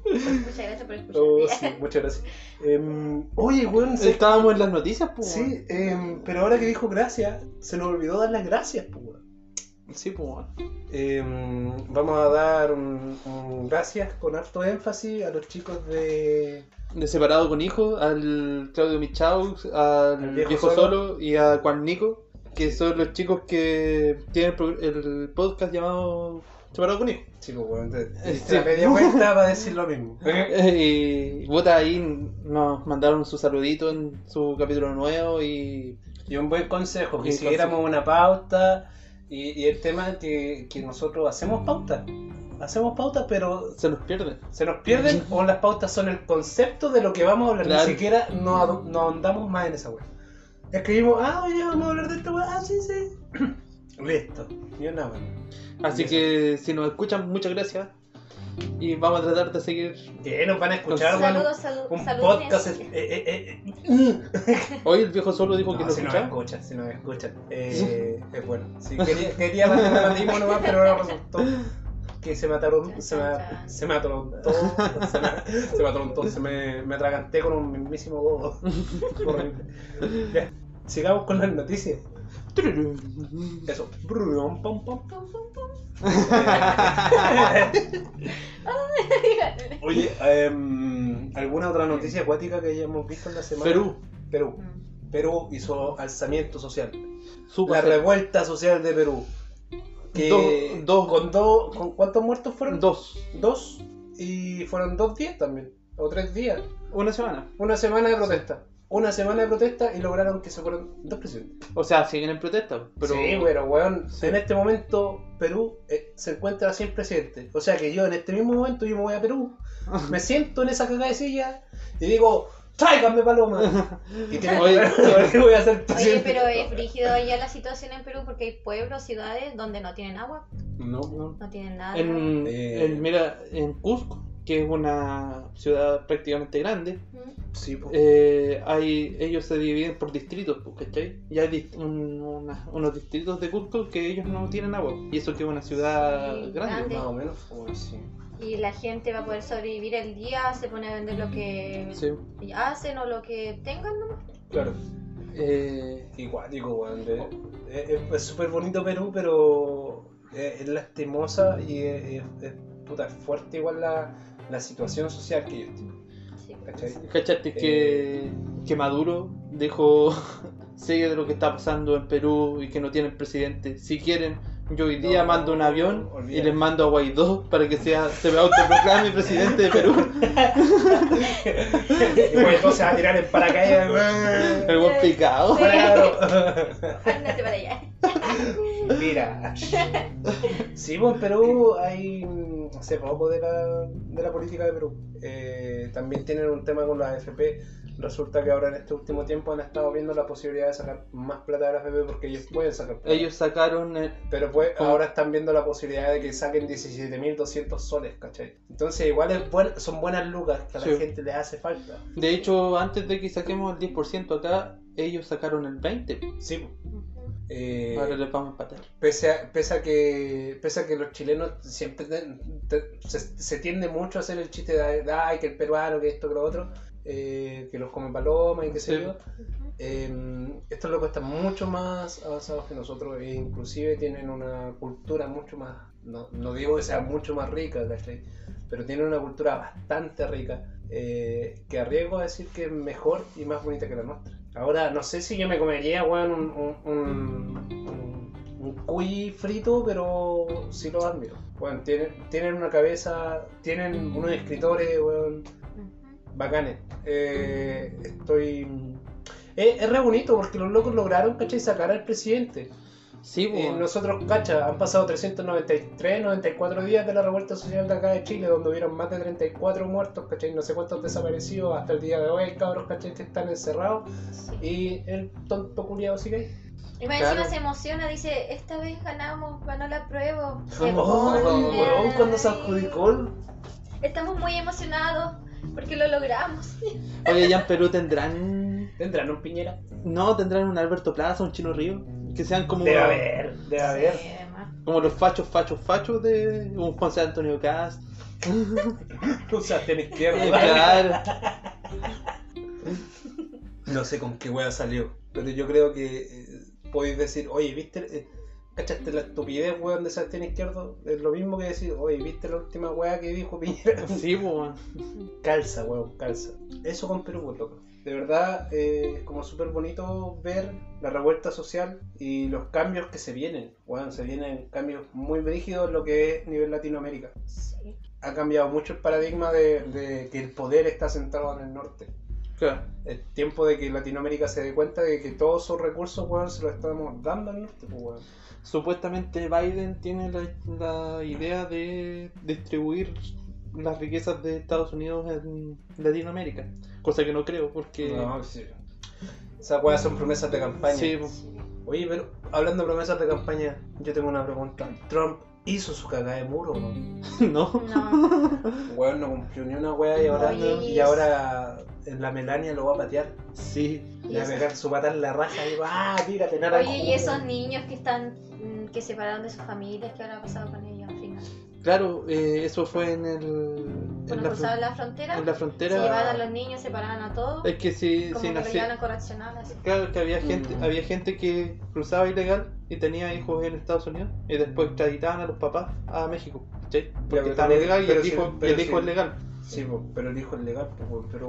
Muchas gracias por escuchar. Oh, sí, muchas gracias. Em, oye, weón, ¿sabes Estábamos en las noticias, pues. Sí, em, pero ahora que dijo gracias, se nos olvidó dar las gracias, pues. Sí, pues. Em, vamos a dar un, un gracias con harto énfasis a los chicos de. De separado con hijo, al Claudio Michau, al viejo, viejo solo. Solo. y a Juan Nico, que son los chicos que tienen el pro- el podcast llamado Separado con hijo. Sí, pues, weón, te, te Sí. la media vuelta para decir lo mismo. Y puta, ahí nos mandaron su saludito en su capítulo nuevo y Y un buen consejo, que siguiéramos una pauta. Y, y el tema es que, que nosotros hacemos pautas. Hacemos pautas, pero se nos pierde. se nos pierden o las pautas son el concepto de lo que vamos a hablar. Claro. Ni siquiera no, ado- no ahondamos más en esa wea. Escribimos, ah, oye, vamos a hablar de esta wea. Ah, sí, sí. Listo. Y una wea. Así que si nos escuchan, muchas gracias. Y vamos a tratar de seguir. ¿Qué nos van a escuchar, weón? Saludos, saludos, Un saludos. podcast. es- eh, eh, eh, Hoy el viejo solo dijo que No, nos si nos escuchaba. escuchan, si nos escuchan. Eh, es bueno. Sí, quería, quería matismo nomás, pero ahora resultó que se mataron, se, ma- se mataron todos. Se, ma- se mataron todos. Se me, me atraganté con un mismísimo. Horrible. Ya, sigamos con las noticias. Eso. Brum, pam, pam, pam, pam, pam. Oye, em, ¿alguna otra noticia acuática que hayamos visto en la semana? Perú. Perú. Mm. Perú hizo alzamiento social. Super La revuelta social de Perú. Que Dos- dos- con dos, ¿con cuántos muertos fueron? Dos. Dos. Y fueron dos días también. O tres días. Una semana. Una semana de protesta. Una semana de protesta y lograron que se fueran dos presidentes. O sea, siguen en protesta. Pero... Sí, pero weón, Sí. en este momento Perú eh, se encuentra sin presidente. O sea que yo en este mismo momento yo me voy a Perú, me siento en esa cagada de silla y digo, tráigame paloma. Y ¿qué voy a hacer? Oye, pero es brígido ya la situación en Perú porque hay pueblos, ciudades donde no tienen agua, No, No. no tienen nada. En, Eh. en- mira, en Cusco, que es una ciudad prácticamente grande, sí, eh, hay, ellos se dividen por distritos, pues, ¿cachai? Y hay dist- un- una- unos distritos de Cusco que ellos no tienen agua. Y eso que es una ciudad Sí, grande. grande. más o menos. Sí. Y la gente va a poder sobrevivir el día, se pone a vender lo que Sí. hacen o lo que tengan, ¿no? Claro. Eh, Iguático, Es súper bonito Perú, pero es, es lastimosa y es, es- es- puta, es fuerte igual la, la situación social que ellos tienen. Sí. ¿Cachai? ¿Cachaste que, que Maduro dijo sigue de lo que está pasando en Perú y que no tienen presidente? Si quieren, yo hoy día No, mando un avión y les mando a Guaidó para que sea, se me autoproclame presidente de Perú. y bueno, se va a tirar en paracaídas. El buen picado. Sí. Claro. Ándate para allá. Mira. Sí, pues en Perú hay. Hace poco de la, de la política de Perú. Eh, también tienen un tema con la AFP. Resulta que ahora en este último tiempo han estado viendo la posibilidad de sacar más plata de la AFP porque ellos pueden sacar plata. Ellos sacaron eh, Pero pues ¿Cómo? ahora están viendo la posibilidad de que saquen 17.200 soles, ¿cachai? Entonces igual es buen- son buenas lucas que a la gente le hace falta. De hecho, antes de que saquemos el 10% acá, ellos sacaron el 20%. Sí. Eh, Ahora les vamos a empatar. pese, a, pese, a que, pese a que los chilenos siempre te- te- se, se tiende mucho a hacer el chiste de ay, que el peruano, que esto, que lo otro, eh, que los come paloma y qué sé yo. Eh, estos locos están mucho más avanzados que nosotros e inclusive tienen una cultura mucho más, no, no digo que sea mucho más rica, ¿cachai? pero tienen una cultura bastante rica eh, que arriesgo a decir que es mejor y más bonita que la nuestra. Ahora, no sé si yo me comería, weón, un, un, un, un- un cuy frito, pero sí lo admiro. Bueno, tienen, tienen una cabeza, tienen unos escritores, weón, bacanes. Eh, estoy. Es, es re bonito porque los locos lograron, ¿cachai? Sacar al presidente. Sí, Eh, pues. nosotros, cacha, han pasado 393, 94 días de la revuelta social de acá de Chile, donde hubieron más de 34 muertos, ¿cachai? No sé cuántos desaparecidos hasta el día de hoy, cabros, ¿cachai? Que están encerrados. Sí. Y el tonto culiado sigue ahí. Y más Claro. encima se emociona, dice, esta vez ganamos, ganó la prueba. Oh, cuando se adjudicó Estamos muy emocionados porque lo logramos. Oye, ya en Perú tendrán. ¿Tendrán un piñera? No, tendrán un Alberto Plaza, un Chino Río. Que sean como. Debe haber, debe haber. Sí, además. Como los fachos, fachos, fachos de un José Antonio Cast. Usaste en izquierda. Eh, claro. No sé con qué wea salió, pero yo creo que eh, podéis decir, oye, ¿viste? eh, ¿Cachaste la estupidez, weón, de Sebastián Izquierdo? Es lo mismo que decir, oye, ¿viste la última wea que dijo Piñera? Sí, pues. calza, weón, calza. Eso con Perú, pues, loco. De verdad, eh, es como súper bonito ver la revuelta social y los cambios que se vienen. Weón, se vienen cambios muy brígidos en lo que es nivel Latinoamérica. Sí. Ha cambiado mucho el paradigma de, de que el poder está centrado en el norte. Claro. Es tiempo de que Latinoamérica se dé cuenta de que todos sus recursos, weón, se los estamos dando al norte, pues, weón. Supuestamente Biden tiene la, la idea de distribuir las riquezas de Estados Unidos en Latinoamérica. Cosa que no creo, porque. No, sí. Esas weas son promesas de campaña. Sí, pues. Sí. Oye, pero hablando de promesas de campaña, yo tengo una pregunta. ¿Trump hizo su cagada de muro o no? no. No. Weón no cumplió ni una wea y ahora, Oye, y y ahora en la Melania lo va a patear. Sí. Le va a pegar su pata en la raja y va, ah, tírate, nada. Oye, y esos niños que están, mm, que se separaron de sus familias, ¿qué habrá pasado con ellos? Claro, eh, eso fue en el. En Cuando la, fron- la frontera, en la se llevaban a los niños, separaban a todos, Es que si, como si que lo nací- llevaban a correccional, así. Claro que había gente, Mm. había gente que cruzaba ilegal y tenía hijos en Estados Unidos y después extraditaban a los papás a México, ¿cachai? Porque también- ilegal y el sí, hijo, el hijo sí. es legal. Sí, pero el hijo es legal, pero...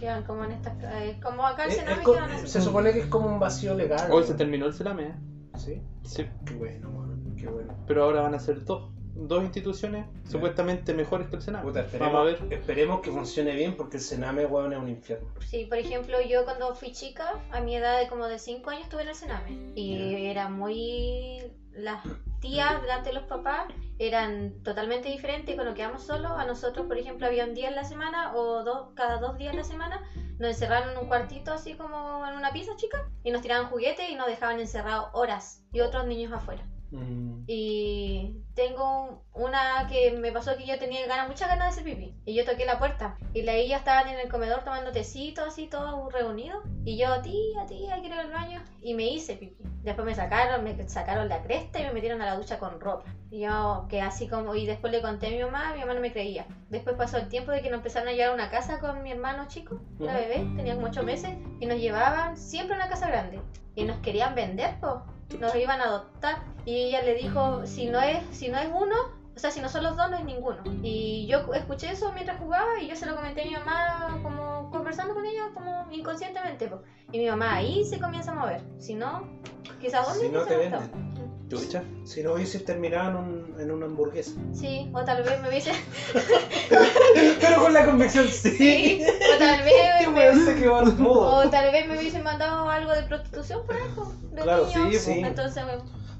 Quedan como en estas. eh, como acá es- Sename es co- quedan así. se supone que es como un vacío legal. Hoy se terminó el Selame, ¿eh? Sí, Sí, qué bueno, qué bueno. pero ahora van a ser dos, dos instituciones supuestamente mejores que el Sename. Puta, esperemos, Vamos a ver. esperemos que funcione bien porque el Sename, weón, es un infierno. Sí, por ejemplo, yo cuando fui chica, a mi edad de como de 5 años estuve en el Sename. Y era muy... Las tías delante de los papás eran totalmente diferentes. Cuando quedamos solos, a nosotros, por ejemplo, había un día en la semana o dos, cada dos días en la semana nos encerraron en un cuartito así como en una pieza chica y nos tiraban juguetes y nos dejaban encerrados horas y otros niños afuera. Mm, Y tengo una que me pasó que yo tenía ganas, muchas ganas de hacer pipí. Y yo toqué la puerta. Y la ella estaban en el comedor tomando tecito, así, todos reunidos. Y yo, tía, tía, quiero ir al baño. Y me hice pipí. Después me sacaron, me sacaron la cresta y me metieron a la ducha con ropa. Y yo, que así como, y después le conté a mi mamá, mi mamá no me creía. Después pasó el tiempo de que nos empezaron a llevar a una casa con mi hermano chico, la Ujú. bebé, tenía como 8 meses, y nos llevaban siempre a una casa grande. Y nos querían vender, pues nos iban a adoptar. Y ella le dijo si no es si no es uno o sea si no son los dos no es ninguno y yo escuché eso mientras jugaba y yo se lo comenté a mi mamá como conversando con ella como inconscientemente po. y mi mamá ahí se comienza a mover si no quizás dónde Si no te gustado? Chucha. Si no hubieses terminado en, un- en una hamburguesa. sí o tal vez me hubiese Pero con la convicción, sí o tal vez me- o tal vez me hubiesen mandado algo de prostitución por po, de Claro, niños. sí, sí. entonces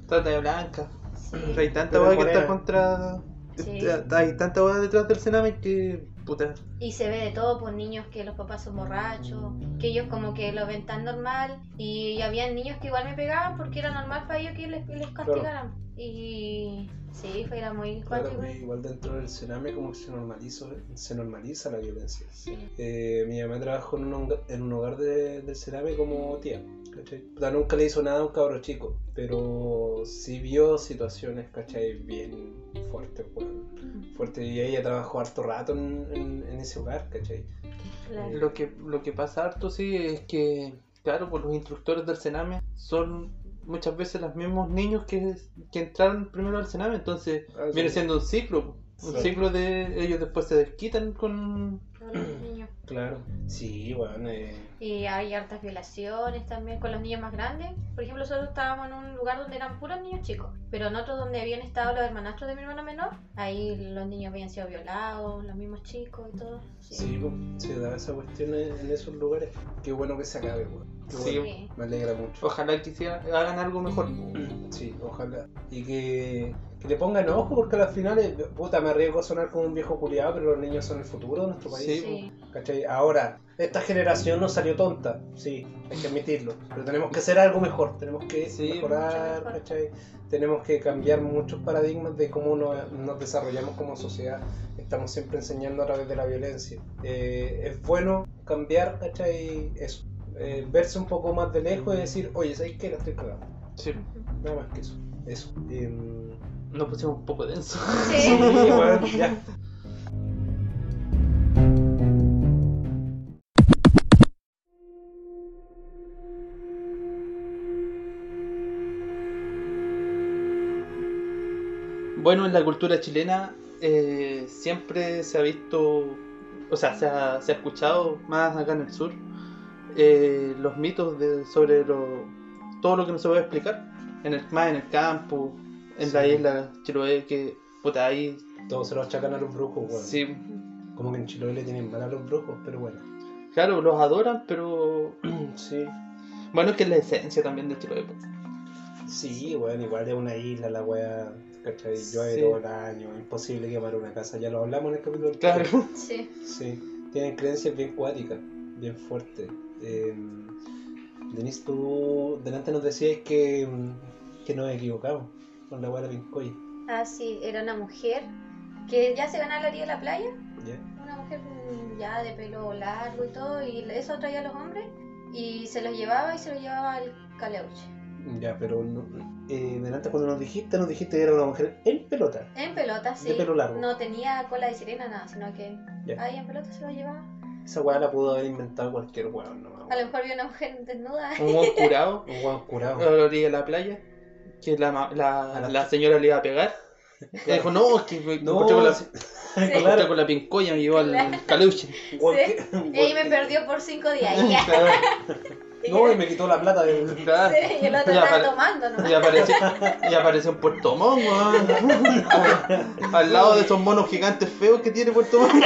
Trata de blanca. Sí. Hay tanta weá que está contra. Sí. Hay tanta weá detrás del Sename que. Puta. Y se ve de todo, pues niños que los papás son borrachos, que ellos como que lo ven tan normal. Y había niños que igual me pegaban porque era normal para ellos que les, les castigaran. Y sí, fue era muy Claro, igual dentro del Sename como que se normaliza, se normaliza la violencia. Sí. Eh, mi mamá trabajó en un, honga- en un hogar de- del Sename como tía. ¿cachai? Puta, nunca le hizo nada a un cabro chico, pero sí vio situaciones, ¿cachai? Bien fuertes, weón. Fuerte, y ella trabajó harto rato en, en- en ese hogar, ¿cachai? Claro. Lo que, lo que pasa harto sí es que, claro, pues los instructores del Sename son muchas veces los mismos niños que, que entraron primero al Sename, entonces Ah, viene sí. siendo un ciclo, un Sí. ciclo de ellos después se desquitan con... Los niños. Claro. Sí, bueno, eh, Y hay hartas violaciones también con los niños más grandes. Por ejemplo, nosotros estábamos en un lugar donde eran puros niños chicos, pero en otro donde habían estado los hermanastros de mi hermano menor, ahí los niños habían sido violados, los mismos chicos y todo. Sí. sí, pues, se da esa cuestión en, en esos lugares. Qué bueno que se acabe, weón. Sí. bueno. Sí. Me alegra mucho. Ojalá que hiciera- hagan algo mejor. Sí, ojalá. Y que, que le pongan ojo porque al final, eh, puta, me arriesgo a sonar como un viejo culiado, pero los niños son el futuro de nuestro país. Sí. Sí. ¿Cachai? Ahora, esta generación no salió tonta, sí, hay que admitirlo. Pero tenemos que hacer algo mejor, tenemos que Sí, mejorar, mejor. ¿cachai? Tenemos que cambiar muchos paradigmas de cómo nos, nos desarrollamos como sociedad. Estamos siempre enseñando a través de la violencia. Eh, es bueno cambiar, ¿cachai? Eso. Eh, verse un poco más de lejos y decir, oye, ¿sabes qué? La estoy cagando. Sí, Nada más que eso. Eso. Em, nos pusimos un poco denso. Sí. sí, bueno, ya. Bueno, en la cultura chilena eh, siempre se ha visto, o sea, se ha, se ha escuchado más acá en el sur eh, los mitos de, sobre lo, todo lo que no se puede explicar, en el, más en el campo, en la isla Chiloé, que puta ahí, Todos se lo achacan a los brujos, weón. sí, Como que en Chiloé le tienen mal a los brujos, pero bueno. claro, los adoran, pero Sí. bueno, es que es la esencia también de Chiloé. pues. Sí, bueno, igual es una isla la weá, ¿cachai? Llueve Sí. todo el año, imposible quemar una casa, ya lo hablamos en el capítulo Claro. Sí. Sí, tienen creencias bien cuáticas, bien fuertes. Eh, Denise, tú delante nos decías que, que nos equivocamos con la la Pincoya, Ah, sí, era una mujer que ya se ganaba la orilla de la playa, ¿ya? una mujer mm, ya de pelo largo y todo, y eso traía a los hombres y se los llevaba y se los llevaba al caleuche. Ya, pero no, eh, delante cuando nos dijiste, nos dijiste que era una mujer en pelota. En pelota, sí. De pelo largo. No tenía cola de sirena, nada, sino que Ya. ahí en pelota se los llevaba. Esa weá la pudo haber inventado cualquier weón, no A lo mejor vio una mujer desnuda. un buen curado Un weón a curado. la orilla de la playa, que la, ma- la, A la- la señora le iba a pegar. Y dijo, no, es que me No, encontré con la, sí, me encontré claro. con la pincoya, me llevó al weón Sí. weón Y ahí me perdió por cinco días. Y ya. Claro, No, y me quitó la plata claro. Sí, y el otro estaba apare- tomando, ¿no? Y apareció, y apareció en Puerto Montt, weón. Al lado de esos monos gigantes feos que tiene Puerto Montt.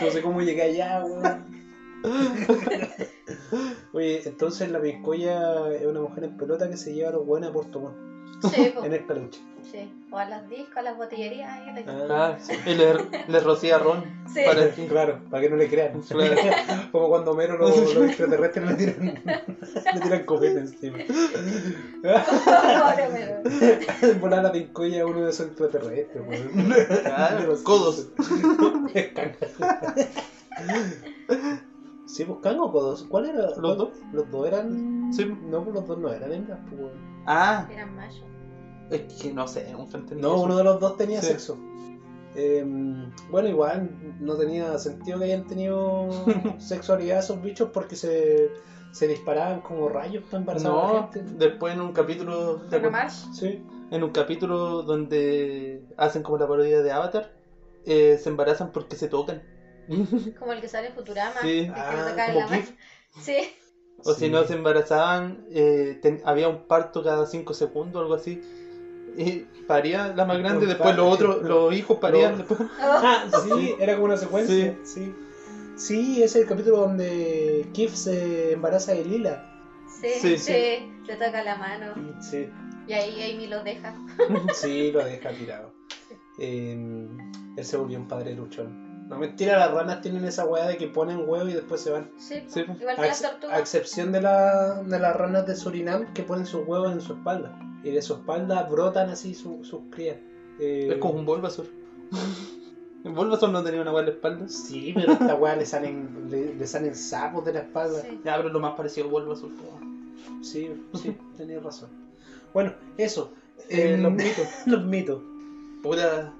No sé cómo llegué allá, weón. Oye, entonces la Pincoya es una mujer en pelota que se lleva a los buenos a Puerto Montt. Sí, en el peluche. sí. O a los discos, a las botillerías. ahí Ah, y le, le rocía ron. Sí. Para que... Claro, para que no le crean. Claro. Como cuando Homero los, los extraterrestres le tiran, le tiran copete encima. Volar la pincoya a uno de esos extraterrestres. Claro, De los codos. Sí, pues Kang o codos. ¿Cuál era? Los dos. Los dos eran. Sí. No, pues los dos no eran hembras, pues. Ah, Eran machos. es que no sé, entendí No, eso. uno de los dos tenía Sí. sexo. Eh, bueno, igual no tenía sentido que hayan tenido sexualidad esos bichos porque se, se disparaban como rayos para embarazar a la No, gente. después en un capítulo... Mars. Sí. En un capítulo donde hacen como la parodia de Avatar, eh, se embarazan porque se tocan. Como el que sale en Futurama. Sí. que Ah, le toca en como la. Sí. O Sí. si no se embarazaban, eh, ten- había un parto cada 5 segundos, algo así. Y paría la más grande, después los otros, los hijos parían No. después. Oh, Ah, sí, era como una secuencia. Sí. Sí, ese es el capítulo donde Kif se embaraza de Lila. sí, Sí, sí, sí. Le toca la mano. Sí, Y ahí Amy lo deja. sí, lo deja tirado. Eh, él se volvió un padre luchón. No mentira, las ranas tienen esa weá de que ponen huevo y después se van. Sí, Sí, igual A, que ex- las a excepción de, la, de las ranas de Surinam que ponen sus huevos en su espalda. Y de su espalda brotan así su- sus crías. Eh, Es como un Bulbasaur. El Bulbasaur no tenía una buena espalda. Sí, pero a esta weá le salen, le, le salen sapos de la espalda. Sí. Ya, pero lo más parecido a Bulbasaur. Sí, sí, tenías razón. Bueno, eso. eh, los mitos. Los mitos. Puta,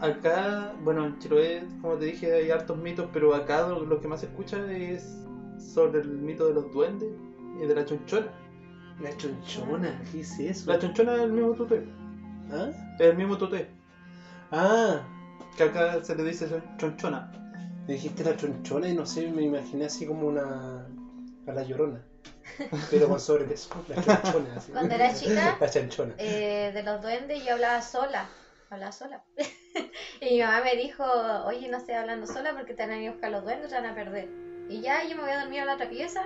acá, bueno, en Chiloé, como te dije, hay hartos mitos, pero acá lo, lo que más se escucha es sobre el mito de los duendes y de la chonchona. La chonchona, ¿qué es eso? La chonchona es el mismo tuté, ¿Ah? es el mismo tuté, ah, que acá se le dice chon- chonchona. me dijiste la chonchona y no sé, me imaginé así como una. a la llorona. Pero con sobrepeso. La chonchona. Así. Cuando era chica, La chanchona. eh, de los duendes yo hablaba sola. Hablaba sola. y mi mamá me dijo, oye, no estés hablando sola porque te van a ir a buscar los duendes, te van a perder. Y ya yo me voy a dormir a la otra pieza,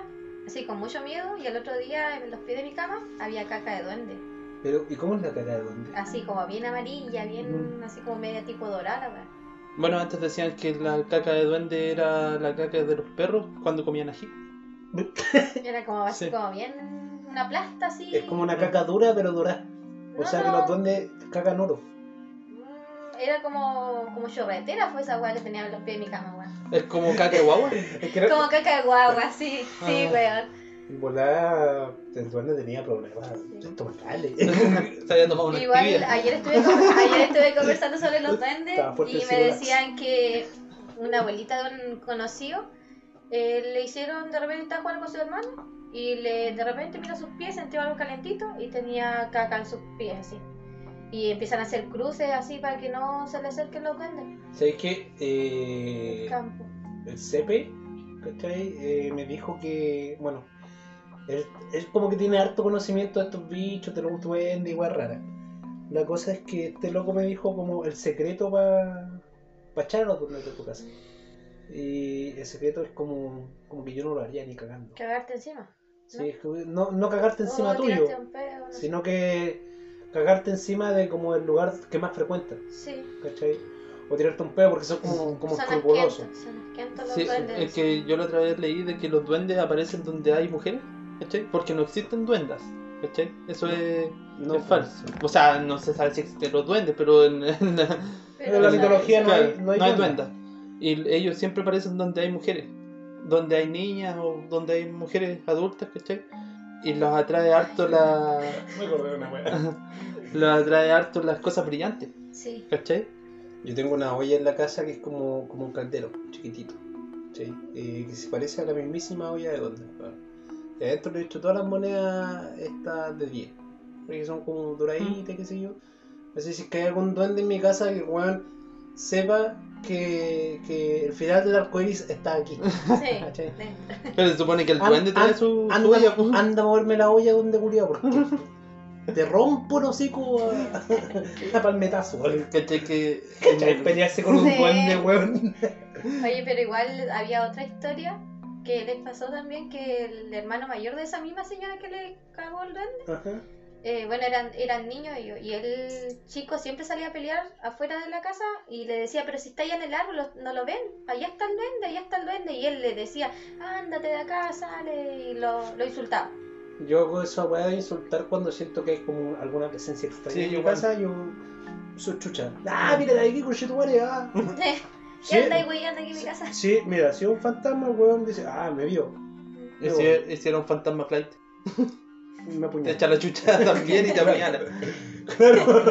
así con mucho miedo, y el otro día en los pies de mi cama había caca de duende. Pero, ¿y cómo es la cara de dónde? Así como bien amarilla, bien así como media tipo dorada. Bueno, antes decían que la caca de duende era la caca de los perros cuando comían ají. Era como así Sí. como bien una plasta así. Es como una caca dura, pero dura. O No, sea que no. los duendes cagan oro. Era como, como chorretera fue esa weá que tenía en los pies de mi cama, weón. Es como caca de guagua. Es que era- Como caca de guagua, sí, sí, Ah. weón. En volada, el duende tenía problemas estomacales. Se había tomado una Igual ayer estuve, con- ayer estuve conversando sobre los duendes Estaba fuerte y me decían que una abuelita de un conocido eh, le hicieron de repente estaba jugando con su hermano y le, de repente mira sus pies, sintió algo calentito y tenía caca en sus pies así. Y empiezan a hacer cruces así para que no se le acerquen los duendes. ¿Sabes qué? Eh, El campo. el ¿cachai? Eh, me dijo que, bueno, él, él como que tiene harto conocimiento de estos bichos, de los duendes y weas raras. La cosa es que este loco me dijo como el secreto para echar a los duendes de tu casa. Y el secreto es como, como que yo no lo haría ni cagando. Cagarte encima. Sí, es que no, no cagarte encima tuyo, pedo, no sé. sino que cagarte encima de como el lugar que más frecuentas, Sí. ¿cachai? O tirarte un pedo porque son como, como Son escrupulosos. Sí, duendes. es que yo la otra vez leí de que los duendes aparecen donde hay mujeres, ¿cachai? Porque no existen duendas, ¿cachai? Eso es, No, es falso. O sea, no se sabe si existen los duendes, pero en, en la, En la no mitología no hay, no hay duendas. Y ellos siempre aparecen donde hay mujeres, donde hay niñas o donde hay mujeres adultas, ¿cachai? Y los atrae harto la... Me acordé de una wea. los atrae harto las cosas brillantes, Sí. ¿cachai? Yo tengo una olla en la casa que es como, como un caldero, chiquitito. ¿sí? Eh, que se parece a la mismísima olla de donde. Y adentro le he hecho todas las monedas estas de 10. Porque son como doraditas, qué sé yo. Así si es que hay algún duende en mi casa que el weón sepa que, que el final del arco iris está aquí. Sí. ¿Cachai? Pero se supone que el duende trae su, su anda, olla, pues. anda a moverme la olla donde culiao porque te rompo el hocico a, a palmetazo. Que... ¿Cachai? Pelearse con un Sí. duende, weón. Oye, pero igual había otra historia que les pasó también que el hermano mayor de esa misma señora que le cagó el duende Ajá. Eh, bueno, eran, eran niños y, y el chico siempre salía a pelear afuera de la casa y le decía, pero si está allá en el árbol, no lo ven, allá está el duende, allá está el duende. Y él le decía, ándate de acá, sale, y lo, lo insultaba. Yo hago esa weá de insultar cuando siento que hay como alguna presencia extraña Sí, en mi casa. Yo soy chucha. Ah, mira de aquí, conchetumare, ah. ¿Qué Sí, andas güeyando aquí en mi casa? sí, mira, si es un fantasma, el weón dice, ah, me vio. Si, y si era un fantasma flight, Me te apuñala. echa la chucha también y te apuñala. Claro,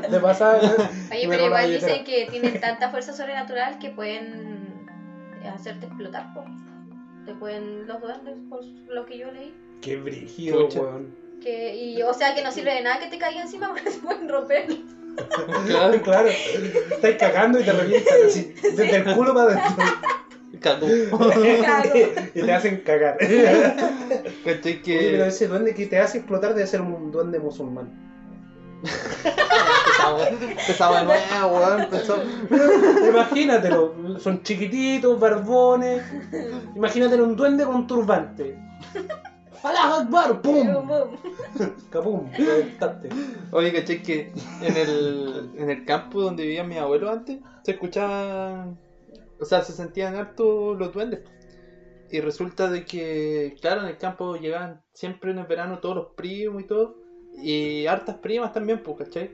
te pasa. Oye, Me pero igual dicen que tienen tanta fuerza sobrenatural que pueden hacerte explotar, po. Te pueden los duendes, por lo que yo leí. Qué brígido, weón. Que, y, o sea que no sirve de nada que te caiga encima porque te pueden romper. Claro, Claro, estás cagando y te revientan así, desde el culo para adentro. Cagó. Y te hacen cagar. ¿Cachai Oye, pero que. ese duende que te hace explotar debe ser un duende musulmán. Empezaba, empezaba de nuevo, weón. Empezó. Imagínatelo, son chiquititos, barbones. Imagínatelo un duende con turbante. ¡Alá Akbar! ¡Pum! ¡Capum! Oye, ¿cachai que en el, en el campo donde vivían mis abuelos antes se escuchaban, o sea, se sentían harto los duendes? Y resulta de que, claro, en el campo llegaban siempre en el verano todos los primos y todo, y hartas primas también, pues, ¿cachai?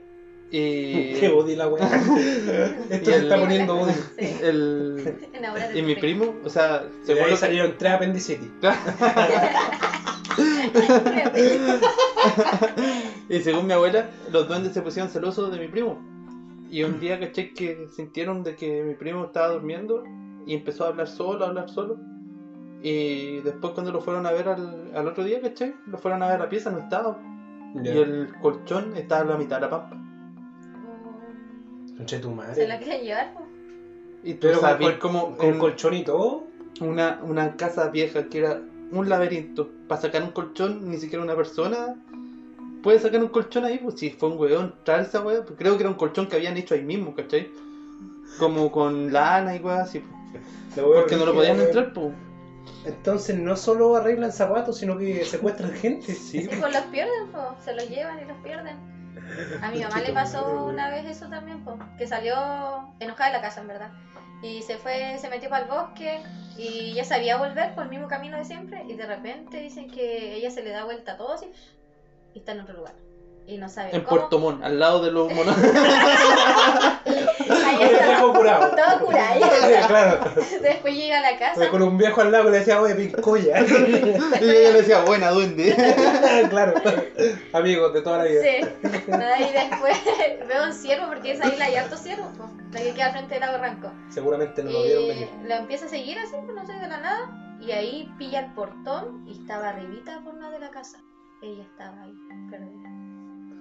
Y, ¡Qué body la weá! Esto Y se el- está poniendo body. Sí. el, y mi primo, o sea, De según ahí salieron tres apendicitis. y según mi abuela, los duendes se pusieron celosos de mi primo. Y un día, caché, que sintieron de que mi primo estaba durmiendo y empezó a hablar solo, a hablar solo. Y después cuando lo fueron a ver al, al otro día, caché, lo fueron a ver a la pieza, no estaba. Y el colchón estaba a la mitad de la pampa. Conche tu Se madre. la quieren llevar. Y tú Pero con, sabes como con en colchón y todo. una, una casa vieja que era un laberinto. Para sacar un colchón, ni siquiera una persona puede sacar un colchón ahí, pues si fue un weón traer esa weá, pues creo que era un colchón que habían hecho ahí mismo, ¿cachai? Como con lana y weá así, pues, porque no lo podían weón. entrar, pues. Entonces no solo arreglan zapatos, sino que secuestran gente. Sí, Sí, pues los pierden, po. Se los llevan y los pierden. A mi mamá le pasó una vez eso también, po. Que salió enojada de la casa, en verdad. Y se fue, se metió para el bosque y ya sabía volver por el mismo camino de siempre. Y de repente dicen que ella se le da vuelta a todo así y está en otro lugar. Y no sabe en cómo. Puerto Montt, al lado de los monos. Ahí El está, viejo curado. todo curado. claro. Después llega a la casa. Con un viejo al lado que le decía, oye, pincoya. y ella le decía, buena duende. claro. Amigos de toda la vida. Sí. Nada, y después veo un ciervo porque esa isla hay hartos ciervos, po, la que queda frente al lago Ranco. Seguramente no lo vieron Y venir. la empieza a seguir así, pues, no sé, de la nada. Y ahí pilla el portón y estaba arribita por nada de la casa. Ella estaba ahí, perdida.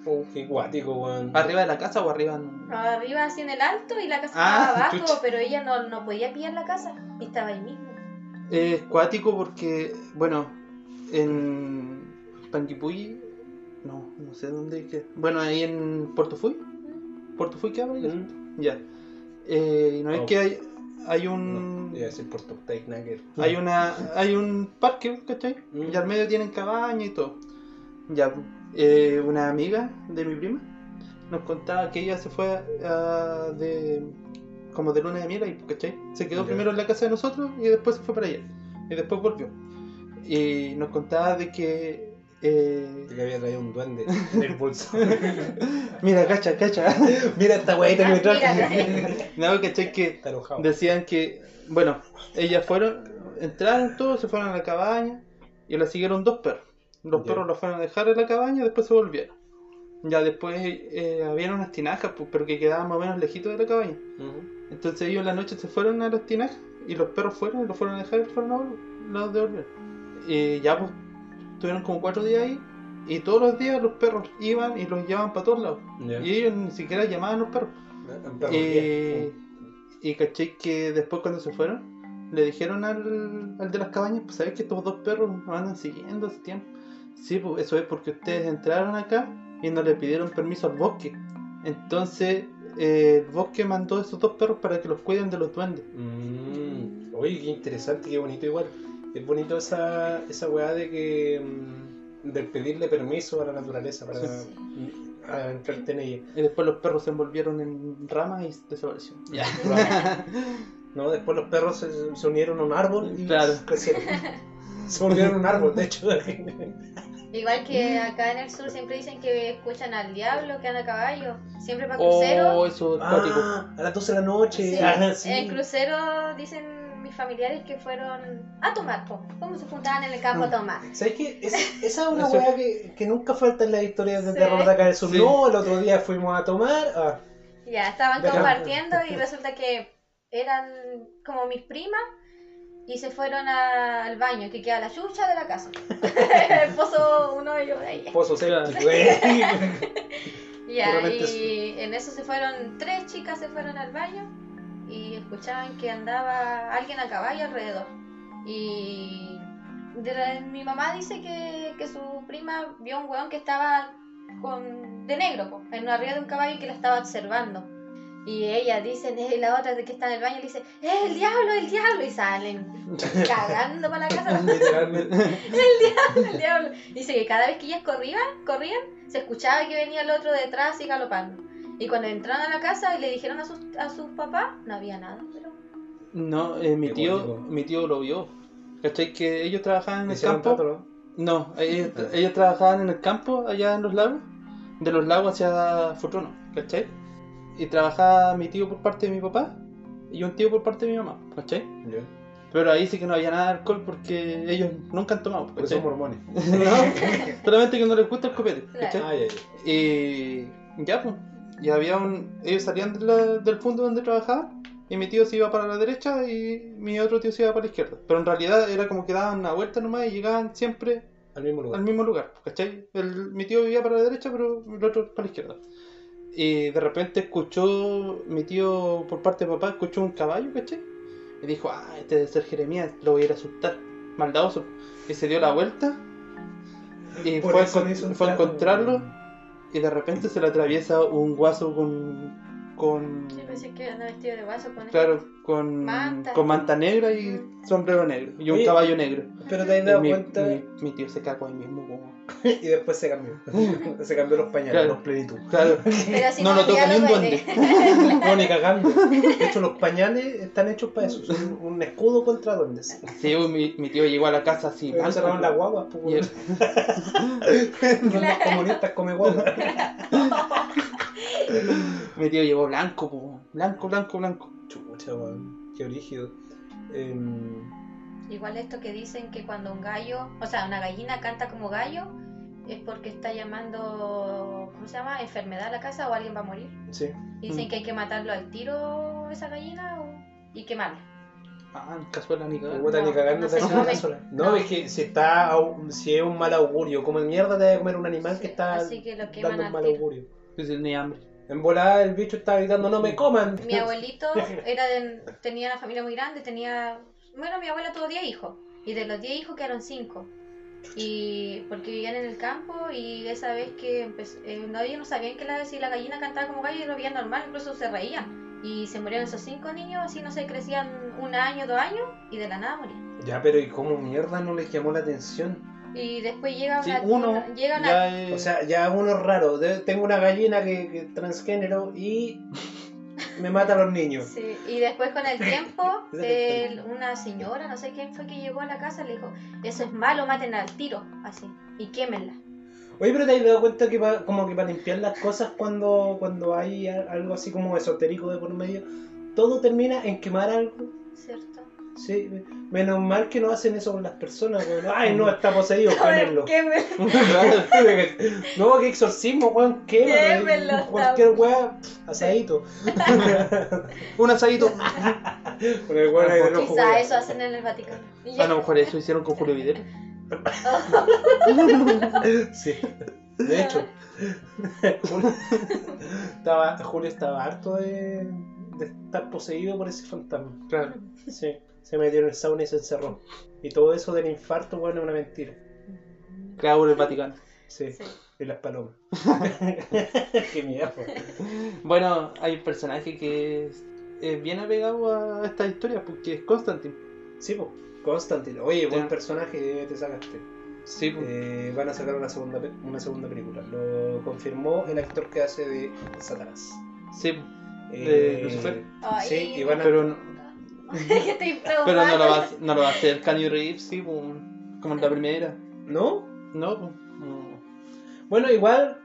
Oh, qué guático, weón. ¿Arriba de la casa o arriba? en- Arriba así en el alto y la casa Ah, estaba abajo, chucha. pero ella no, no podía pillar la casa. Y estaba ahí mismo. Es cuático porque, bueno, en Panguipulli, no, no sé dónde Bueno, ahí en Puerto Fui. ¿Puerto Fui qué habla? Mm. Ya. Eh, ¿No es Oh. que hay, hay No, un... iba a decir Puerto Nugget. Hay una hay un parque, ¿cachai? Mm. Y al medio tienen cabaña y todo. Ya, eh, una amiga de mi prima nos contaba que ella se fue a- de como de luna de miel ahí, ¿cachai? Se quedó primero en la casa de nosotros y después se fue para allá. Y después volvió. Y nos contaba de que eh, Que había traído un duende en el bolso. mira, cacha, cacha. Mira esta weita que me traje. Mira, no, ¿cachai? Que decían que, bueno, ellas fueron, entraron todos, se fueron a la cabaña y la siguieron dos perros. Los Ya. perros los fueron a dejar en la cabaña y después se volvieron. Ya después eh, habían unas tinajas, pues, pero que quedaban más o menos lejitos de la cabaña. Entonces ellos en la noche se fueron a las tinajas y los perros fueron y los fueron a dejar y fueron a los devolvieron. Y ya pues, estuvieron como cuatro días ahí y todos los días los perros iban y los llevaban para todos lados. Y ellos ni siquiera llamaban a los perros. Eh, bien. y caché que después cuando se fueron, le dijeron al, al de las cabañas, pues sabes que estos dos perros nos andan siguiendo hace tiempo. Sí, pues eso es porque ustedes entraron acá y no le pidieron permiso al bosque. Entonces eh, el bosque mandó a esos dos perros para que los cuiden de los duendes. Mm, Oye, qué interesante, qué bonito igual. Es bonito esa, esa weá de que mm, del pedirle permiso a la naturaleza para Sí. a entrarte en ella. Y después los perros se envolvieron en ramas y desapareció. Ya. ¿no? Después los perros se, se unieron a un árbol y Claro. crecieron. Se volvieron un árbol, de hecho. Igual que acá en el sur siempre dicen que escuchan al diablo que anda a caballo. Siempre para crucero. Oh, eso es cuático. Ah, a las 12 de la noche. Sí, Ah, sí. En crucero dicen mis familiares que fueron a tomar. ¿Cómo se juntaban en el campo a tomar? ¿Sabes qué? Es- esa es una weá que, que nunca falta en las historias de Sí. terror de acá del sur. Sí. No, el otro día fuimos a tomar. Ah, Ya, estaban compartiendo y resulta que eran como mis primas y se fueron a- al baño que queda la chucha de la casa. el pozo, uno de ellos de ahí. pozo. Ya, Puramente y en eso se fueron, tres chicas se fueron al baño y escuchaban que andaba alguien a caballo alrededor. Y de mi mamá dice que, que su prima vio un weón que estaba con, de negro, po, en arriba de un caballo y que la estaba observando. Y ella dice, y la otra de que está en el baño le dice, ¡Eh, el diablo, el diablo! Y salen cagando para la casa. Literalmente. el diablo. Dice que cada vez que ellas corrían, corrían, se escuchaba que venía el otro detrás y galopando. Y cuando entraron a la casa y le dijeron a sus, a sus papás, no había nada. Pero... No, eh, mi tío, mi tío lo vio. ¿Cachai? Que ellos trabajaban en el campo. trato, ¿no? No, ellos, ellos trabajaban en el campo, allá en los lagos, de los lagos hacia Futrono, ¿cachai? Y trabajaba mi tío por parte de mi papá y un tío por parte de mi mamá, ¿cachai? Pero ahí sí que no había nada de alcohol porque ellos nunca han tomado, Porque son mormones. No, solamente que no les gusta el copete, ¿cachai? Ah. Y ya, pues, y había un... Ellos salían de la- del fondo donde trabajaban y mi tío se iba para la derecha y mi otro tío se iba para la izquierda. Pero en realidad era como que daban una vuelta nomás y llegaban siempre Al mismo lugar. al mismo lugar, ¿cachai? El, mi tío vivía para la derecha, pero el otro para la izquierda. Y de repente escuchó, mi tío por parte de papá, escuchó un caballo, ¿cachai? Y dijo, ah, este debe ser Jeremías, lo voy a ir a asustar. Maldadoso. Y se dio la vuelta y Por fue, a fue a encontrarlo y de repente se le atraviesa un guaso con... con Yo pensé que anda vestido de guaso con claro, con Manta. con manta negra y sombrero negro. Y un Oye, caballo negro. Pero te has dado mi, cuenta. mi- mi tío se cagó ahí mismo. como- Y después se cambió. se cambió los pañales, Claro. los plenitud. Claro. Pero así No no, lo toca ni un duende. No, ni cagando. De hecho, los pañales están hechos para eso. Son un escudo contra duendes. Sí, mi, mi tío llegó a la casa así. Pero cerraron las guaguas, pues, Los comunistas come guaguas. Mi tío llegó blanco, po, blanco, blanco, blanco. Chucha, weón. Qué brígido. Em, Igual esto que dicen que cuando un gallo, o sea, una gallina canta como gallo, es porque está llamando, ¿cómo se llama? Enfermedad a la casa o alguien va a morir. sí. Dicen Mm. que hay que matarlo al tiro esa gallina o- y quemarla. Ah, cazuela ni. Puta, No, ni cagando no es que si está si es un mal augurio, como en mierda te a comer un animal que está Así que lo queman dando un al mal augurio. Es el ni hambre. En volada el bicho estaba gritando, no me coman. Mi abuelito era de- tenía una familia muy grande, tenía... Bueno, mi abuela tuvo 10 hijos. Y de los 10 hijos quedaron 5. Y porque vivían en el campo y esa vez que empezó, eh, no, ellos no sabían que la, si la gallina cantaba como gallo, lo veían normal, incluso se reían. Y se murieron esos 5 niños, así no sé, crecían un año, dos años y de la nada morían. Ya, pero ¿y cómo mierda no les llamó la atención? Y después llega Sí, una... uno llega una ya es... O sea, ya uno es raro. Tengo una gallina que, que es transgénero y me mata a los niños. Sí, y después con el tiempo, el- una señora, no sé quién fue que llegó a la casa, le dijo, eso es malo, maten al tiro, así, y quémenla. Oye, pero te has dado cuenta que pa- como que para limpiar las cosas cuando, cuando hay a- algo así como esotérico de por medio, todo termina en quemar algo. ¿Cierto? Sí, menos mal que no hacen eso con las personas, weón. Ay, no, está poseído. Quémenlo. no, que exorcismo, weón. Quémelo, Cualquier weá, asadito. Un asadito. Con el weón ahí del ojo, Quizá weón. eso hacen en el Vaticano. A lo mejor eso hicieron con Julio Vidal. Sí, de hecho. Julio estaba, Julio estaba harto de, de estar poseído por ese fantasma. Claro. Sí, se metió en el sauna y se encerró. Y todo eso del infarto, bueno, es una mentira. Creado por el Vaticano. Sí, Sí. y las palomas. Qué miedo. Bueno, hay un personaje que es, es bien apegado a esta historia porque es Constantine. Sí, pues, Constantine. Oye, buen personaje te sacaste. Sí, pues. Eh, van a sacar una segunda, una segunda película. Lo confirmó el actor que hace de Satanás. sí. ¿De Lucifer? Sí, y van a... Pero, no- que estoy pero no, lo va, no lo va a hacer Kanye Reeves, sí, como en la primera. ¿No? No, pues. no. Bueno, igual,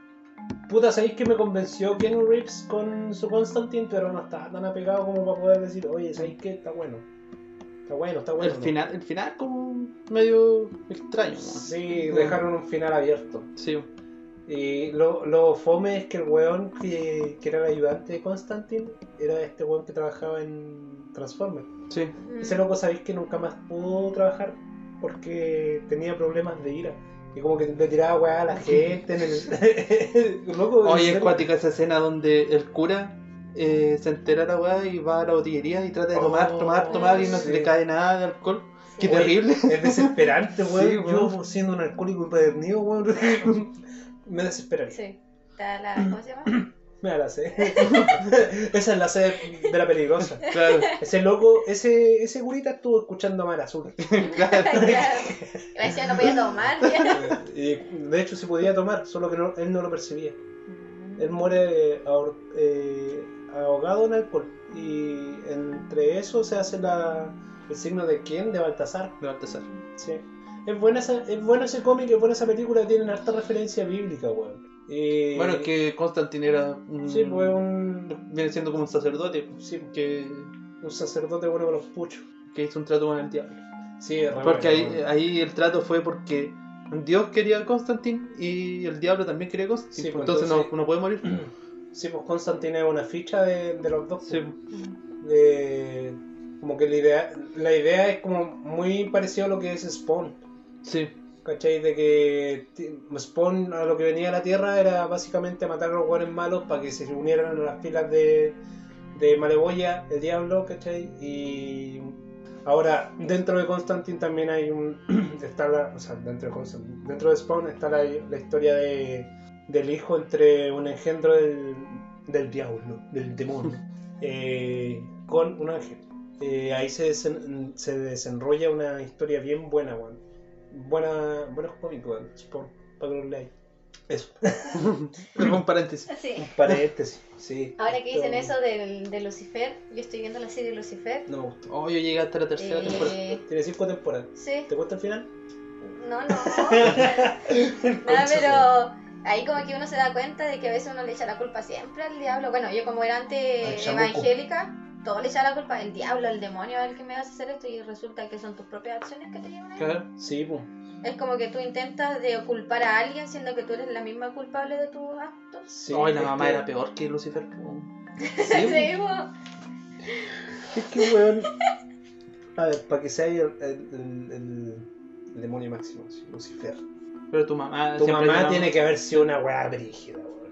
puta, ¿sabéis que me convenció Keanu Reeves con su Constantine? Pero no está tan apegado como para poder decir, oye, ¿sabéis qué? Está bueno. Está bueno, está bueno. el, ¿no? final, el final como medio extraño. ¿no? Sí, dejaron un final abierto. Sí. Y lo, lo fome es que el weón que, que era el ayudante de Constantine era este weón que trabajaba en Transformers. Sí. Ese loco sabéis que nunca más pudo trabajar porque tenía problemas de ira. Y como que le tiraba weá a la gente en el. loco, Oye, es cuática esa escena donde el cura eh, se entera la weá y va a la botillería y trata de tomar, Oh, tomar, tomar y no sí. se le cae nada de alcohol. Qué. Oye, terrible. Es desesperante, weón. Sí. Yo siendo un alcohólico empedernido, weón, me desesperaría. Sí. La, ¿Cómo se llama? Mira la C. Esa es la C de la peligrosa. Claro, Ese loco, ese, ese gurita estuvo escuchando a Mar Azul. claro. claro. Me decía no podía tomar. ya. Y de hecho se podía tomar, solo que no- él no lo percibía. Mm. Él muere ahor- eh, ahogado en alcohol. Y entre eso se hace la, el signo de quién? De Baltasar. De Baltasar. Sí. Es, buena esa, es bueno ese cómic, es buena esa película, tienen harta referencia bíblica, weón. Y- Bueno, es que Constantine era un... Sí, pues un, Viene siendo como un sacerdote sí, que, un sacerdote bueno con los puchos. que hizo un trato con el diablo. Sí, Porque bueno, ahí, ahí el trato fue porque Dios quería a Constantine y el diablo también quería a Constantine. Sí, pues, entonces, entonces- no, no puede morir. Sí, pues Constantine es una ficha de, de los dos. Sí, Mm. de- como que la idea, la idea es como muy parecido a lo que es Spawn. sí. ¿Cachai? De que Spawn a lo que venía a la Tierra era básicamente matar a los buenos malos para que se unieran a las filas de, de Maleboya, el diablo, ¿cachai? Y ahora dentro de Constantine también hay un... está la, o sea, dentro de, Constantine, dentro de Spawn está la, la historia de, del hijo entre un engendro del, del diablo, del demonio, eh, con un ángel. Eh, ahí se, desen- se desenrolla una historia bien buena, weón. Buena, buenos cómicos, weón. Para que los leáis. Eso. Pero un paréntesis. Sí. Un paréntesis, sí. Ahora que dicen eso del, de Lucifer, yo estoy viendo la serie Lucifer. No me gustó. Oh, yo llegué hasta la tercera temporada. Eh, Tiene cinco temporadas. sí, ¿Te cuesta el final? no, no. Nada, pero ahí como que uno se da cuenta de que a veces uno le echa la culpa siempre al diablo. Bueno, yo como era antes evangélica, todo le echaba la culpa al diablo, al demonio, al que me vas a hacer esto y resulta que son tus propias acciones que te llevan a. Claro. Sí, pues. Es como que tú intentas de culpar a alguien siendo que tú eres la misma culpable de tus actos. Sí, Ay, la es mamá que- era peor que Lucifer. po. Sí, po. Es que, weón. A ver, para que sea el, el, el- el- el demonio máximo, sí, Lucifer. Pero tu mamá Tu mamá tiene que haber sido una weá brígida, weón.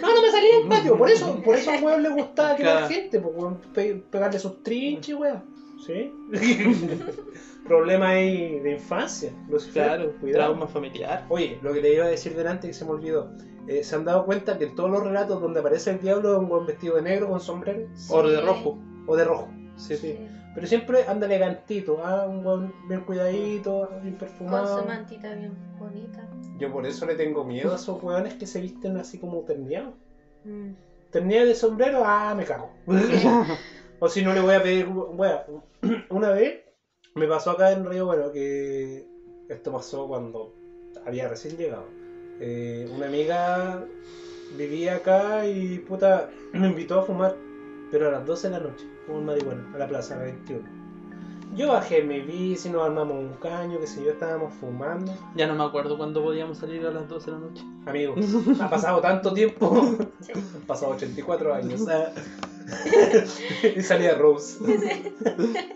No, no me salía del patio, por eso, por eso al weón le gustaba quemar Claro. gente, pues weón, pe- pegarle sus trinches, weón. ¿Sí? Problema ahí de infancia, Lucifer. Claro, cuidado. trauma familiar. Oye, lo que le iba a decir delante que se me olvidó. Eh, ¿Se han dado cuenta que en todos los relatos donde aparece el diablo es un buen vestido de negro con sombrero? O de Sí. rojo. O de rojo. Sí, Sí. Pero siempre anda elegantito, ¿ah? un buen bien cuidadito, bien Con perfumado. su mantita bien bonita. Yo por eso le tengo miedo a esos weones que se visten así como terneados. Mm. Terneado de sombrero, ah, me cago. o si no le voy a pedir, wea, una vez me pasó acá en Río Bueno que esto pasó cuando había recién llegado. Eh, una amiga vivía acá y puta me invitó a fumar, pero a las 12 de la noche, como un marihuana, a la plaza 21. Yo bajé mi bici, nos armamos un caño, que sé yo, estábamos fumando. Ya no me acuerdo cuándo podíamos salir a las 12 de la noche. Amigos, ha pasado tanto tiempo. Sí. Han pasado 84 años. y salía Rose.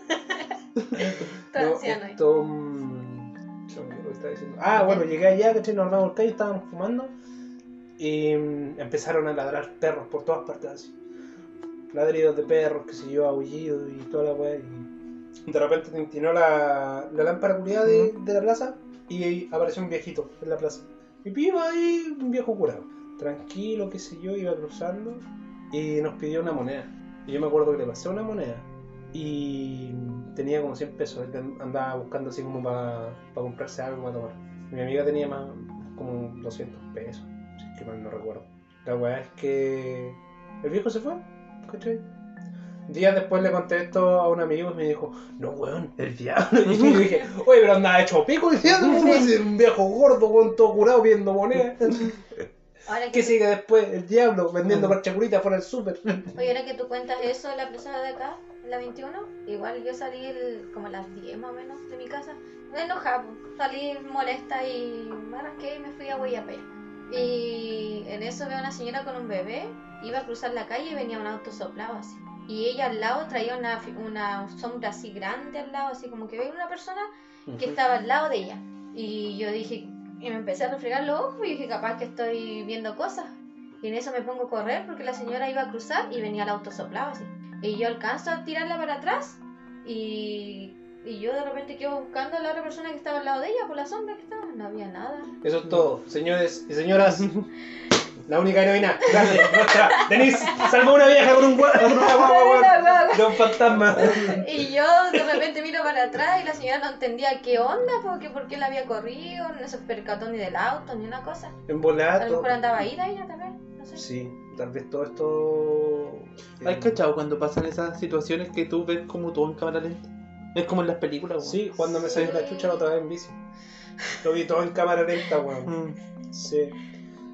No, esto, mm. Ah, bueno, llegué allá, que nos armamos el caño, estábamos fumando. Y mm, empezaron a ladrar perros por todas partes así. Ladridos de perros, que se yo, aullidos y toda la weá. Y de repente tintinó la, la lámpara culiada de, de la plaza y apareció un viejito en la plaza. Y iba ahí un viejo curado. Tranquilo, qué sé yo, iba cruzando y nos pidió una moneda. Y yo me acuerdo que le pasé una moneda y tenía como 100 pesos. Él andaba buscando así como para comprarse algo para tomar. Mi amiga tenía más como 200 pesos, si es que mal no recuerdo. La weá es que el viejo se fue, ¿cachai? Días después le conté esto a un amigo y me dijo, no weón, el diablo. Y yo dije, oye, pero andaba hecho pico el diablo, weón, si un viejo gordo con todo curado viendo monedas. Ahora que ¿Qué sigue después? El diablo vendiendo parchacuritas fuera del súper. Oye, ahora que tú cuentas eso la plaza de acá, la 21, igual yo salí el- como a las 10 más o menos de mi casa, enojada, po. salí molesta y me arranqué y me fui a Guayapé. Y en eso veo a una señora con un bebé, iba a cruzar la calle y venía un auto soplado así. Y ella al lado traía una, una sombra así grande al lado, así como que veía una persona que estaba al lado de ella. Y yo dije, y me empecé a refregar los ojos y dije, capaz que estoy viendo cosas. Y en eso me pongo a correr porque la señora iba a cruzar y venía el auto soplado así. Y yo alcanzo a tirarla para atrás y, y yo de repente quedo buscando a la otra persona que estaba al lado de ella por la sombra que estaba. No había nada. Eso es todo, señores y señoras. La única heroína grande, nuestra, Denise, salvó una vieja con un guagua, de un fantasma. Y yo de repente miro para atrás y la señora no entendía qué onda, porque por qué la había corrido, no se percató ni del auto, ni una cosa. En A lo volato. mejor andaba ida ella también, no sé. Sí, tal vez todo esto. eh, ¿Has cachado cuando pasan esas situaciones que tú ves como todo en cámara lenta? Es como en las películas, weón. Sí, cuando me salió la chucha la otra vez en bici. Lo vi todo en cámara lenta, weón. Mm. Sí.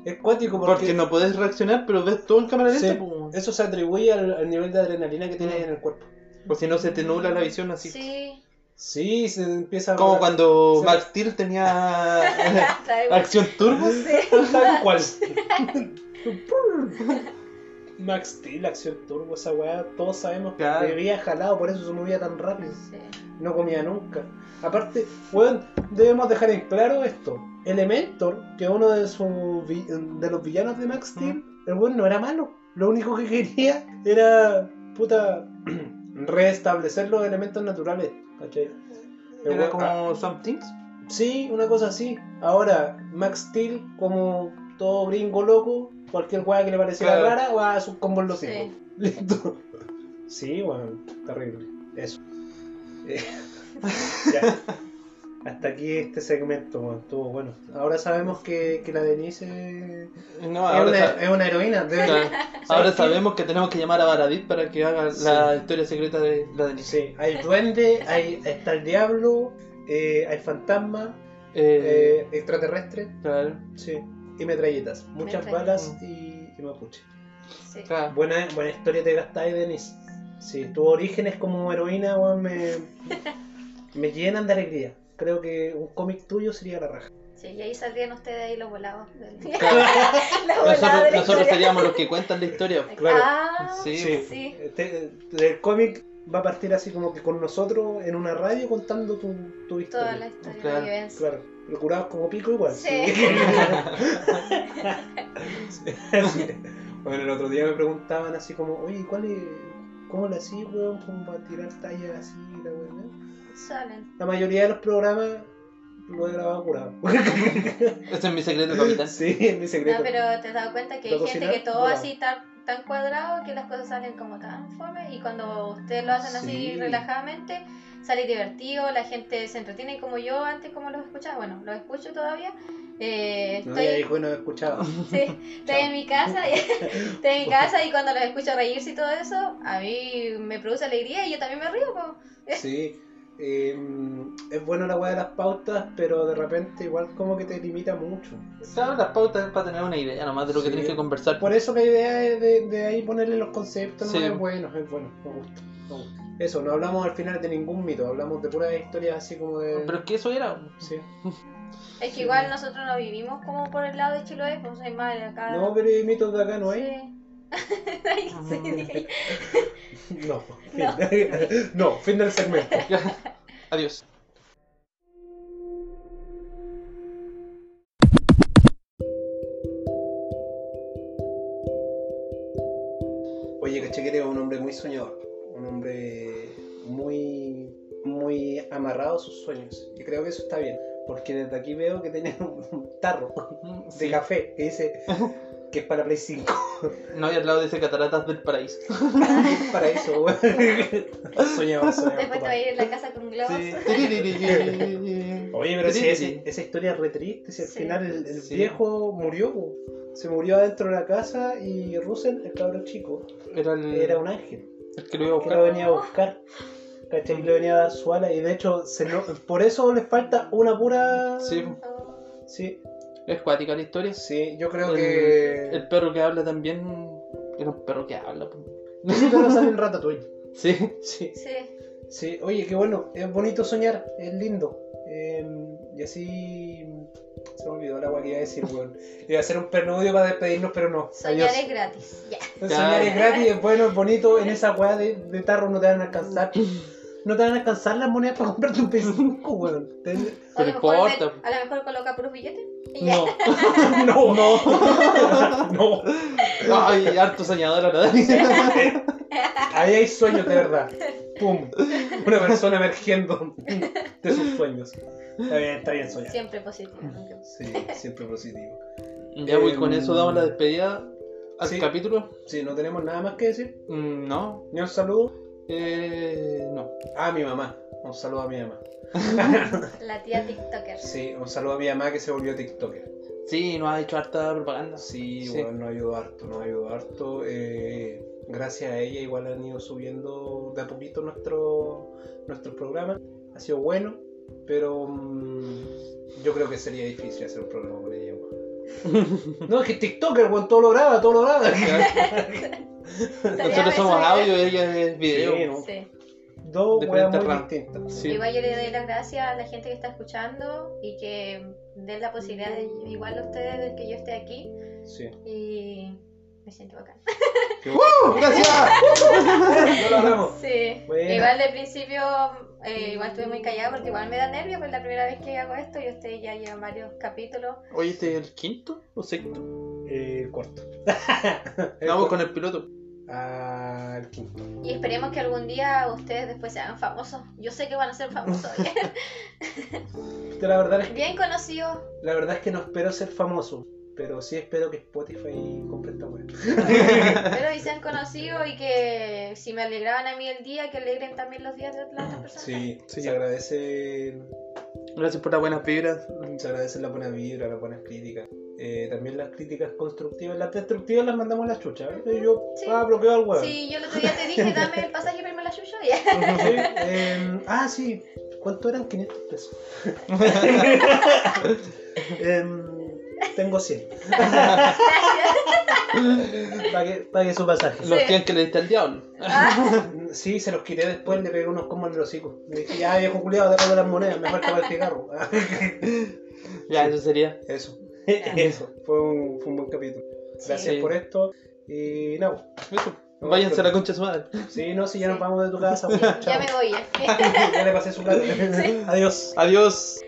Es cuático porque, Porque no puedes reaccionar, pero ves todo en cámara lenta, Sí. pues, eso se atribuye al, al nivel de adrenalina que tienes en el cuerpo. O si no se te nubla la visión así. Sí. Sí, se empieza a. Como cuando Sí. Max Steel tenía acción turbo. Tal cual. Max Steel, acción turbo, esa weá, todos sabemos Claro. que vivía jalado, por eso se movía tan rápido. Sí. No comía nunca. Aparte, weón, debemos dejar en claro esto. Elementor, que es uno de, sus vi- de los villanos de Max Steel, el weón no era malo. Lo único que quería era, puta, restablecer los elementos naturales. ¿Cachai? El Era weón- ah, como Things. Sí, una cosa así. Ahora, Max Steel, como todo gringo loco, cualquier weá que le pareciera Claro. rara, va a sus combos los Sí. Listo. Sí, bueno, terrible. Eso. Eh, ya. Hasta aquí este segmento, weón, estuvo bueno. Ahora sabemos que, que la Denise No, es ahora, una, es una heroína. debe-. Ahora qué? sabemos que tenemos que llamar a Baradit para que haga Sí. la historia secreta de la Denise. Sí, hay duende, hay, está el diablo, eh, hay fantasma, Eh, eh, extraterrestre. claro, Sí, y metralletas. Muchas Metralletas. balas y, y mapuche. Sí. claro. Buena, buena historia te gastáis, Denis. Sí, tus orígenes como heroína, weón, me, me llenan de alegría. Creo que un cómic tuyo sería la raja. Sí, y ahí saldrían ustedes ahí los volados. Del... Claro. los volados Nosotros, seríamos los que cuentan la historia. Claro. Ah, Sí. sí. Este- el cómic va a partir así como que con nosotros en una radio contando tu, tu historia. Toda la historia Claro, de Claro, procurados como pico igual. Sí. Sí. Bueno, el otro día me preguntaban así como, oye, ¿cuál es, ¿cómo le hacís, weón, como para tirar tallas así, la weón? Salen. La mayoría de los programas lo he grabado curado. Ese es mi secreto, capitán. sí, es mi secreto. No, pero te has dado cuenta que hay ¿Para gente cocinar? que todo Volado. así tan, tan cuadrado que las cosas salen como tan fome y cuando ustedes lo hacen así Sí. relajadamente sale divertido, la gente se entretiene como yo antes como los escuchaba, bueno, los escucho todavía. Eh, No, estoy, ya dijo y no he escuchado. sí, estoy en mi casa y, estoy en mi casa y cuando los escucho reírse y todo eso, a mí me produce alegría y yo también me río. po. Sí. eh, es bueno la weá de las pautas, pero de repente igual como que te limita mucho. Claro, las pautas es para tener una idea nomás de lo que tienes que conversar. Por eso la idea es de, de ahí ponerle los conceptos, Sí. no es bueno, es bueno, me gusta, me gusta. Eso, no hablamos al final de ningún mito, hablamos de puras historias así como de... Pero es que eso era. Sí. Es que igual nosotros no vivimos como por el lado de Chiloé, pues hay más de acá. No, pero hay mitos de acá no hay. Sí. Ay, sí, dije. No, fin. no, fin del segmento. Adiós. Oye, caché que eres un hombre muy soñador, un hombre muy, muy amarrado a sus sueños. Y creo que eso está bien, porque desde aquí veo que tienes un tarro de Sí. café que dice que es para Play 5. No, y al lado dice Cataratas del Paraíso. para eso, weón. soñador, soñador. Después te va a ir en la casa con globos. Sí. Oye, pero si ese- esa historia es re triste, si al Sí. final el, el Sí. viejo murió, se murió adentro de la casa y Russell, el cabrón chico, Era el, era un ángel el que lo iba a que buscar. lo venía a buscar. ¿Cachai? Y le venía a dar su ala y de hecho se lo- por eso le falta una pura... Sí, sí, es cuática la historia. sí, yo creo el, que... el perro que habla también era un perro que habla. Ese perro sale en Ratatouille. Sí. Sí, Sí. sí, oye, qué bueno, es bonito soñar, es lindo. Eh, y así... Se me olvidó la agua que iba a decir, weón. Iba a hacer un preludio para despedirnos, pero no. Soñar Adiós. es gratis. Ya. Soñar es gratis, es bueno, es bonito. En esa weá de, de tarro no te van a alcanzar. No te van a alcanzar las monedas para comprarte un PS5, weón. Te- A lo, Pero mejor importa. a lo mejor coloca puros billetes. y ya. No. No, no, no. Ay, harto soñador ahora. Ahí hay sueños de verdad. Pum. Una persona emergiendo de sus sueños. Está bien, está bien soñar. Siempre positivo. Sí, siempre positivo. Ya voy con Em, eso, damos la despedida al sí. capítulo. Sí, no tenemos nada más que decir. Mm, no. Ni un saludo. Eh, no. A mi mamá. Un saludo a mi mamá. La tía TikToker. Sí, un saludo a mi mamá que se volvió TikToker. Sí, nos ha hecho harta propaganda. Sí, Sí. bueno, nos ayudó harto, nos ayudó harto. Eh, gracias a ella igual han ido subiendo de a poquito nuestro, nuestros programas. Ha sido bueno, pero mm, yo creo que sería difícil hacer un programa con ella. weón. No, es que TikToker, weón, todo lo graba, todo lo graba. Nosotros somos audio, ella es video. Sí, ¿no? Sí. Dos weas muy distintas. Sí. Igual yo le doy las gracias a la gente que está escuchando y que den la posibilidad de igual a ustedes de que yo esté aquí Sí. y me siento bacán. ¡Uh! ¡Gracias! No lo hagamos. Sí. Buena. Igual de principio eh, igual estuve muy callada porque igual me da nervios, pues la primera vez que hago esto y ustedes ya llevan varios capítulos. Oye, ¿este es el quinto o sexto? Eh, corto. Vamos con el piloto. Ah, el quinto. Y esperemos que algún día ustedes después se hagan famosos. Yo sé que van a ser famosos. La verdad es que Bien conocidos. La verdad es que no espero ser famoso, pero sí espero que Spotify compre esta web. Pero y sean conocidos y que si me alegraban a mí el día, que alegren también los días de las otras personas. Sí, Sí. se agradece, Gracias por las buenas vibras. se agradecen las buenas vibras, las buenas críticas. Eh, también las críticas constructivas, las destructivas las mandamos a la chucha. ¿eh? Yo, Sí. ah, bloqueo al web. Sí, yo el otro día te dije, dame el pasaje para irme a la chucha. Ya. Sí, em, ah, sí. ¿Cuánto eran? 500 pesos. Tengo 100. pague, pague su pasaje. Los Sí. que que le diste al diablo. Sí, se los quité después, le pegué unos combos en el hocico. Le dije, ya viejo culiado, déjame las monedas, me falta para el cigarro. Ya, eso sería. Eso, eso, fue un, fue un buen capítulo. Gracias Sí. por esto. Y nada, Eso. Váyanse a la concha de su madre. sí, no, si ya nos vamos de tu casa, pues, ya me voy ya. ya le pasé su plata. Adiós. Adiós.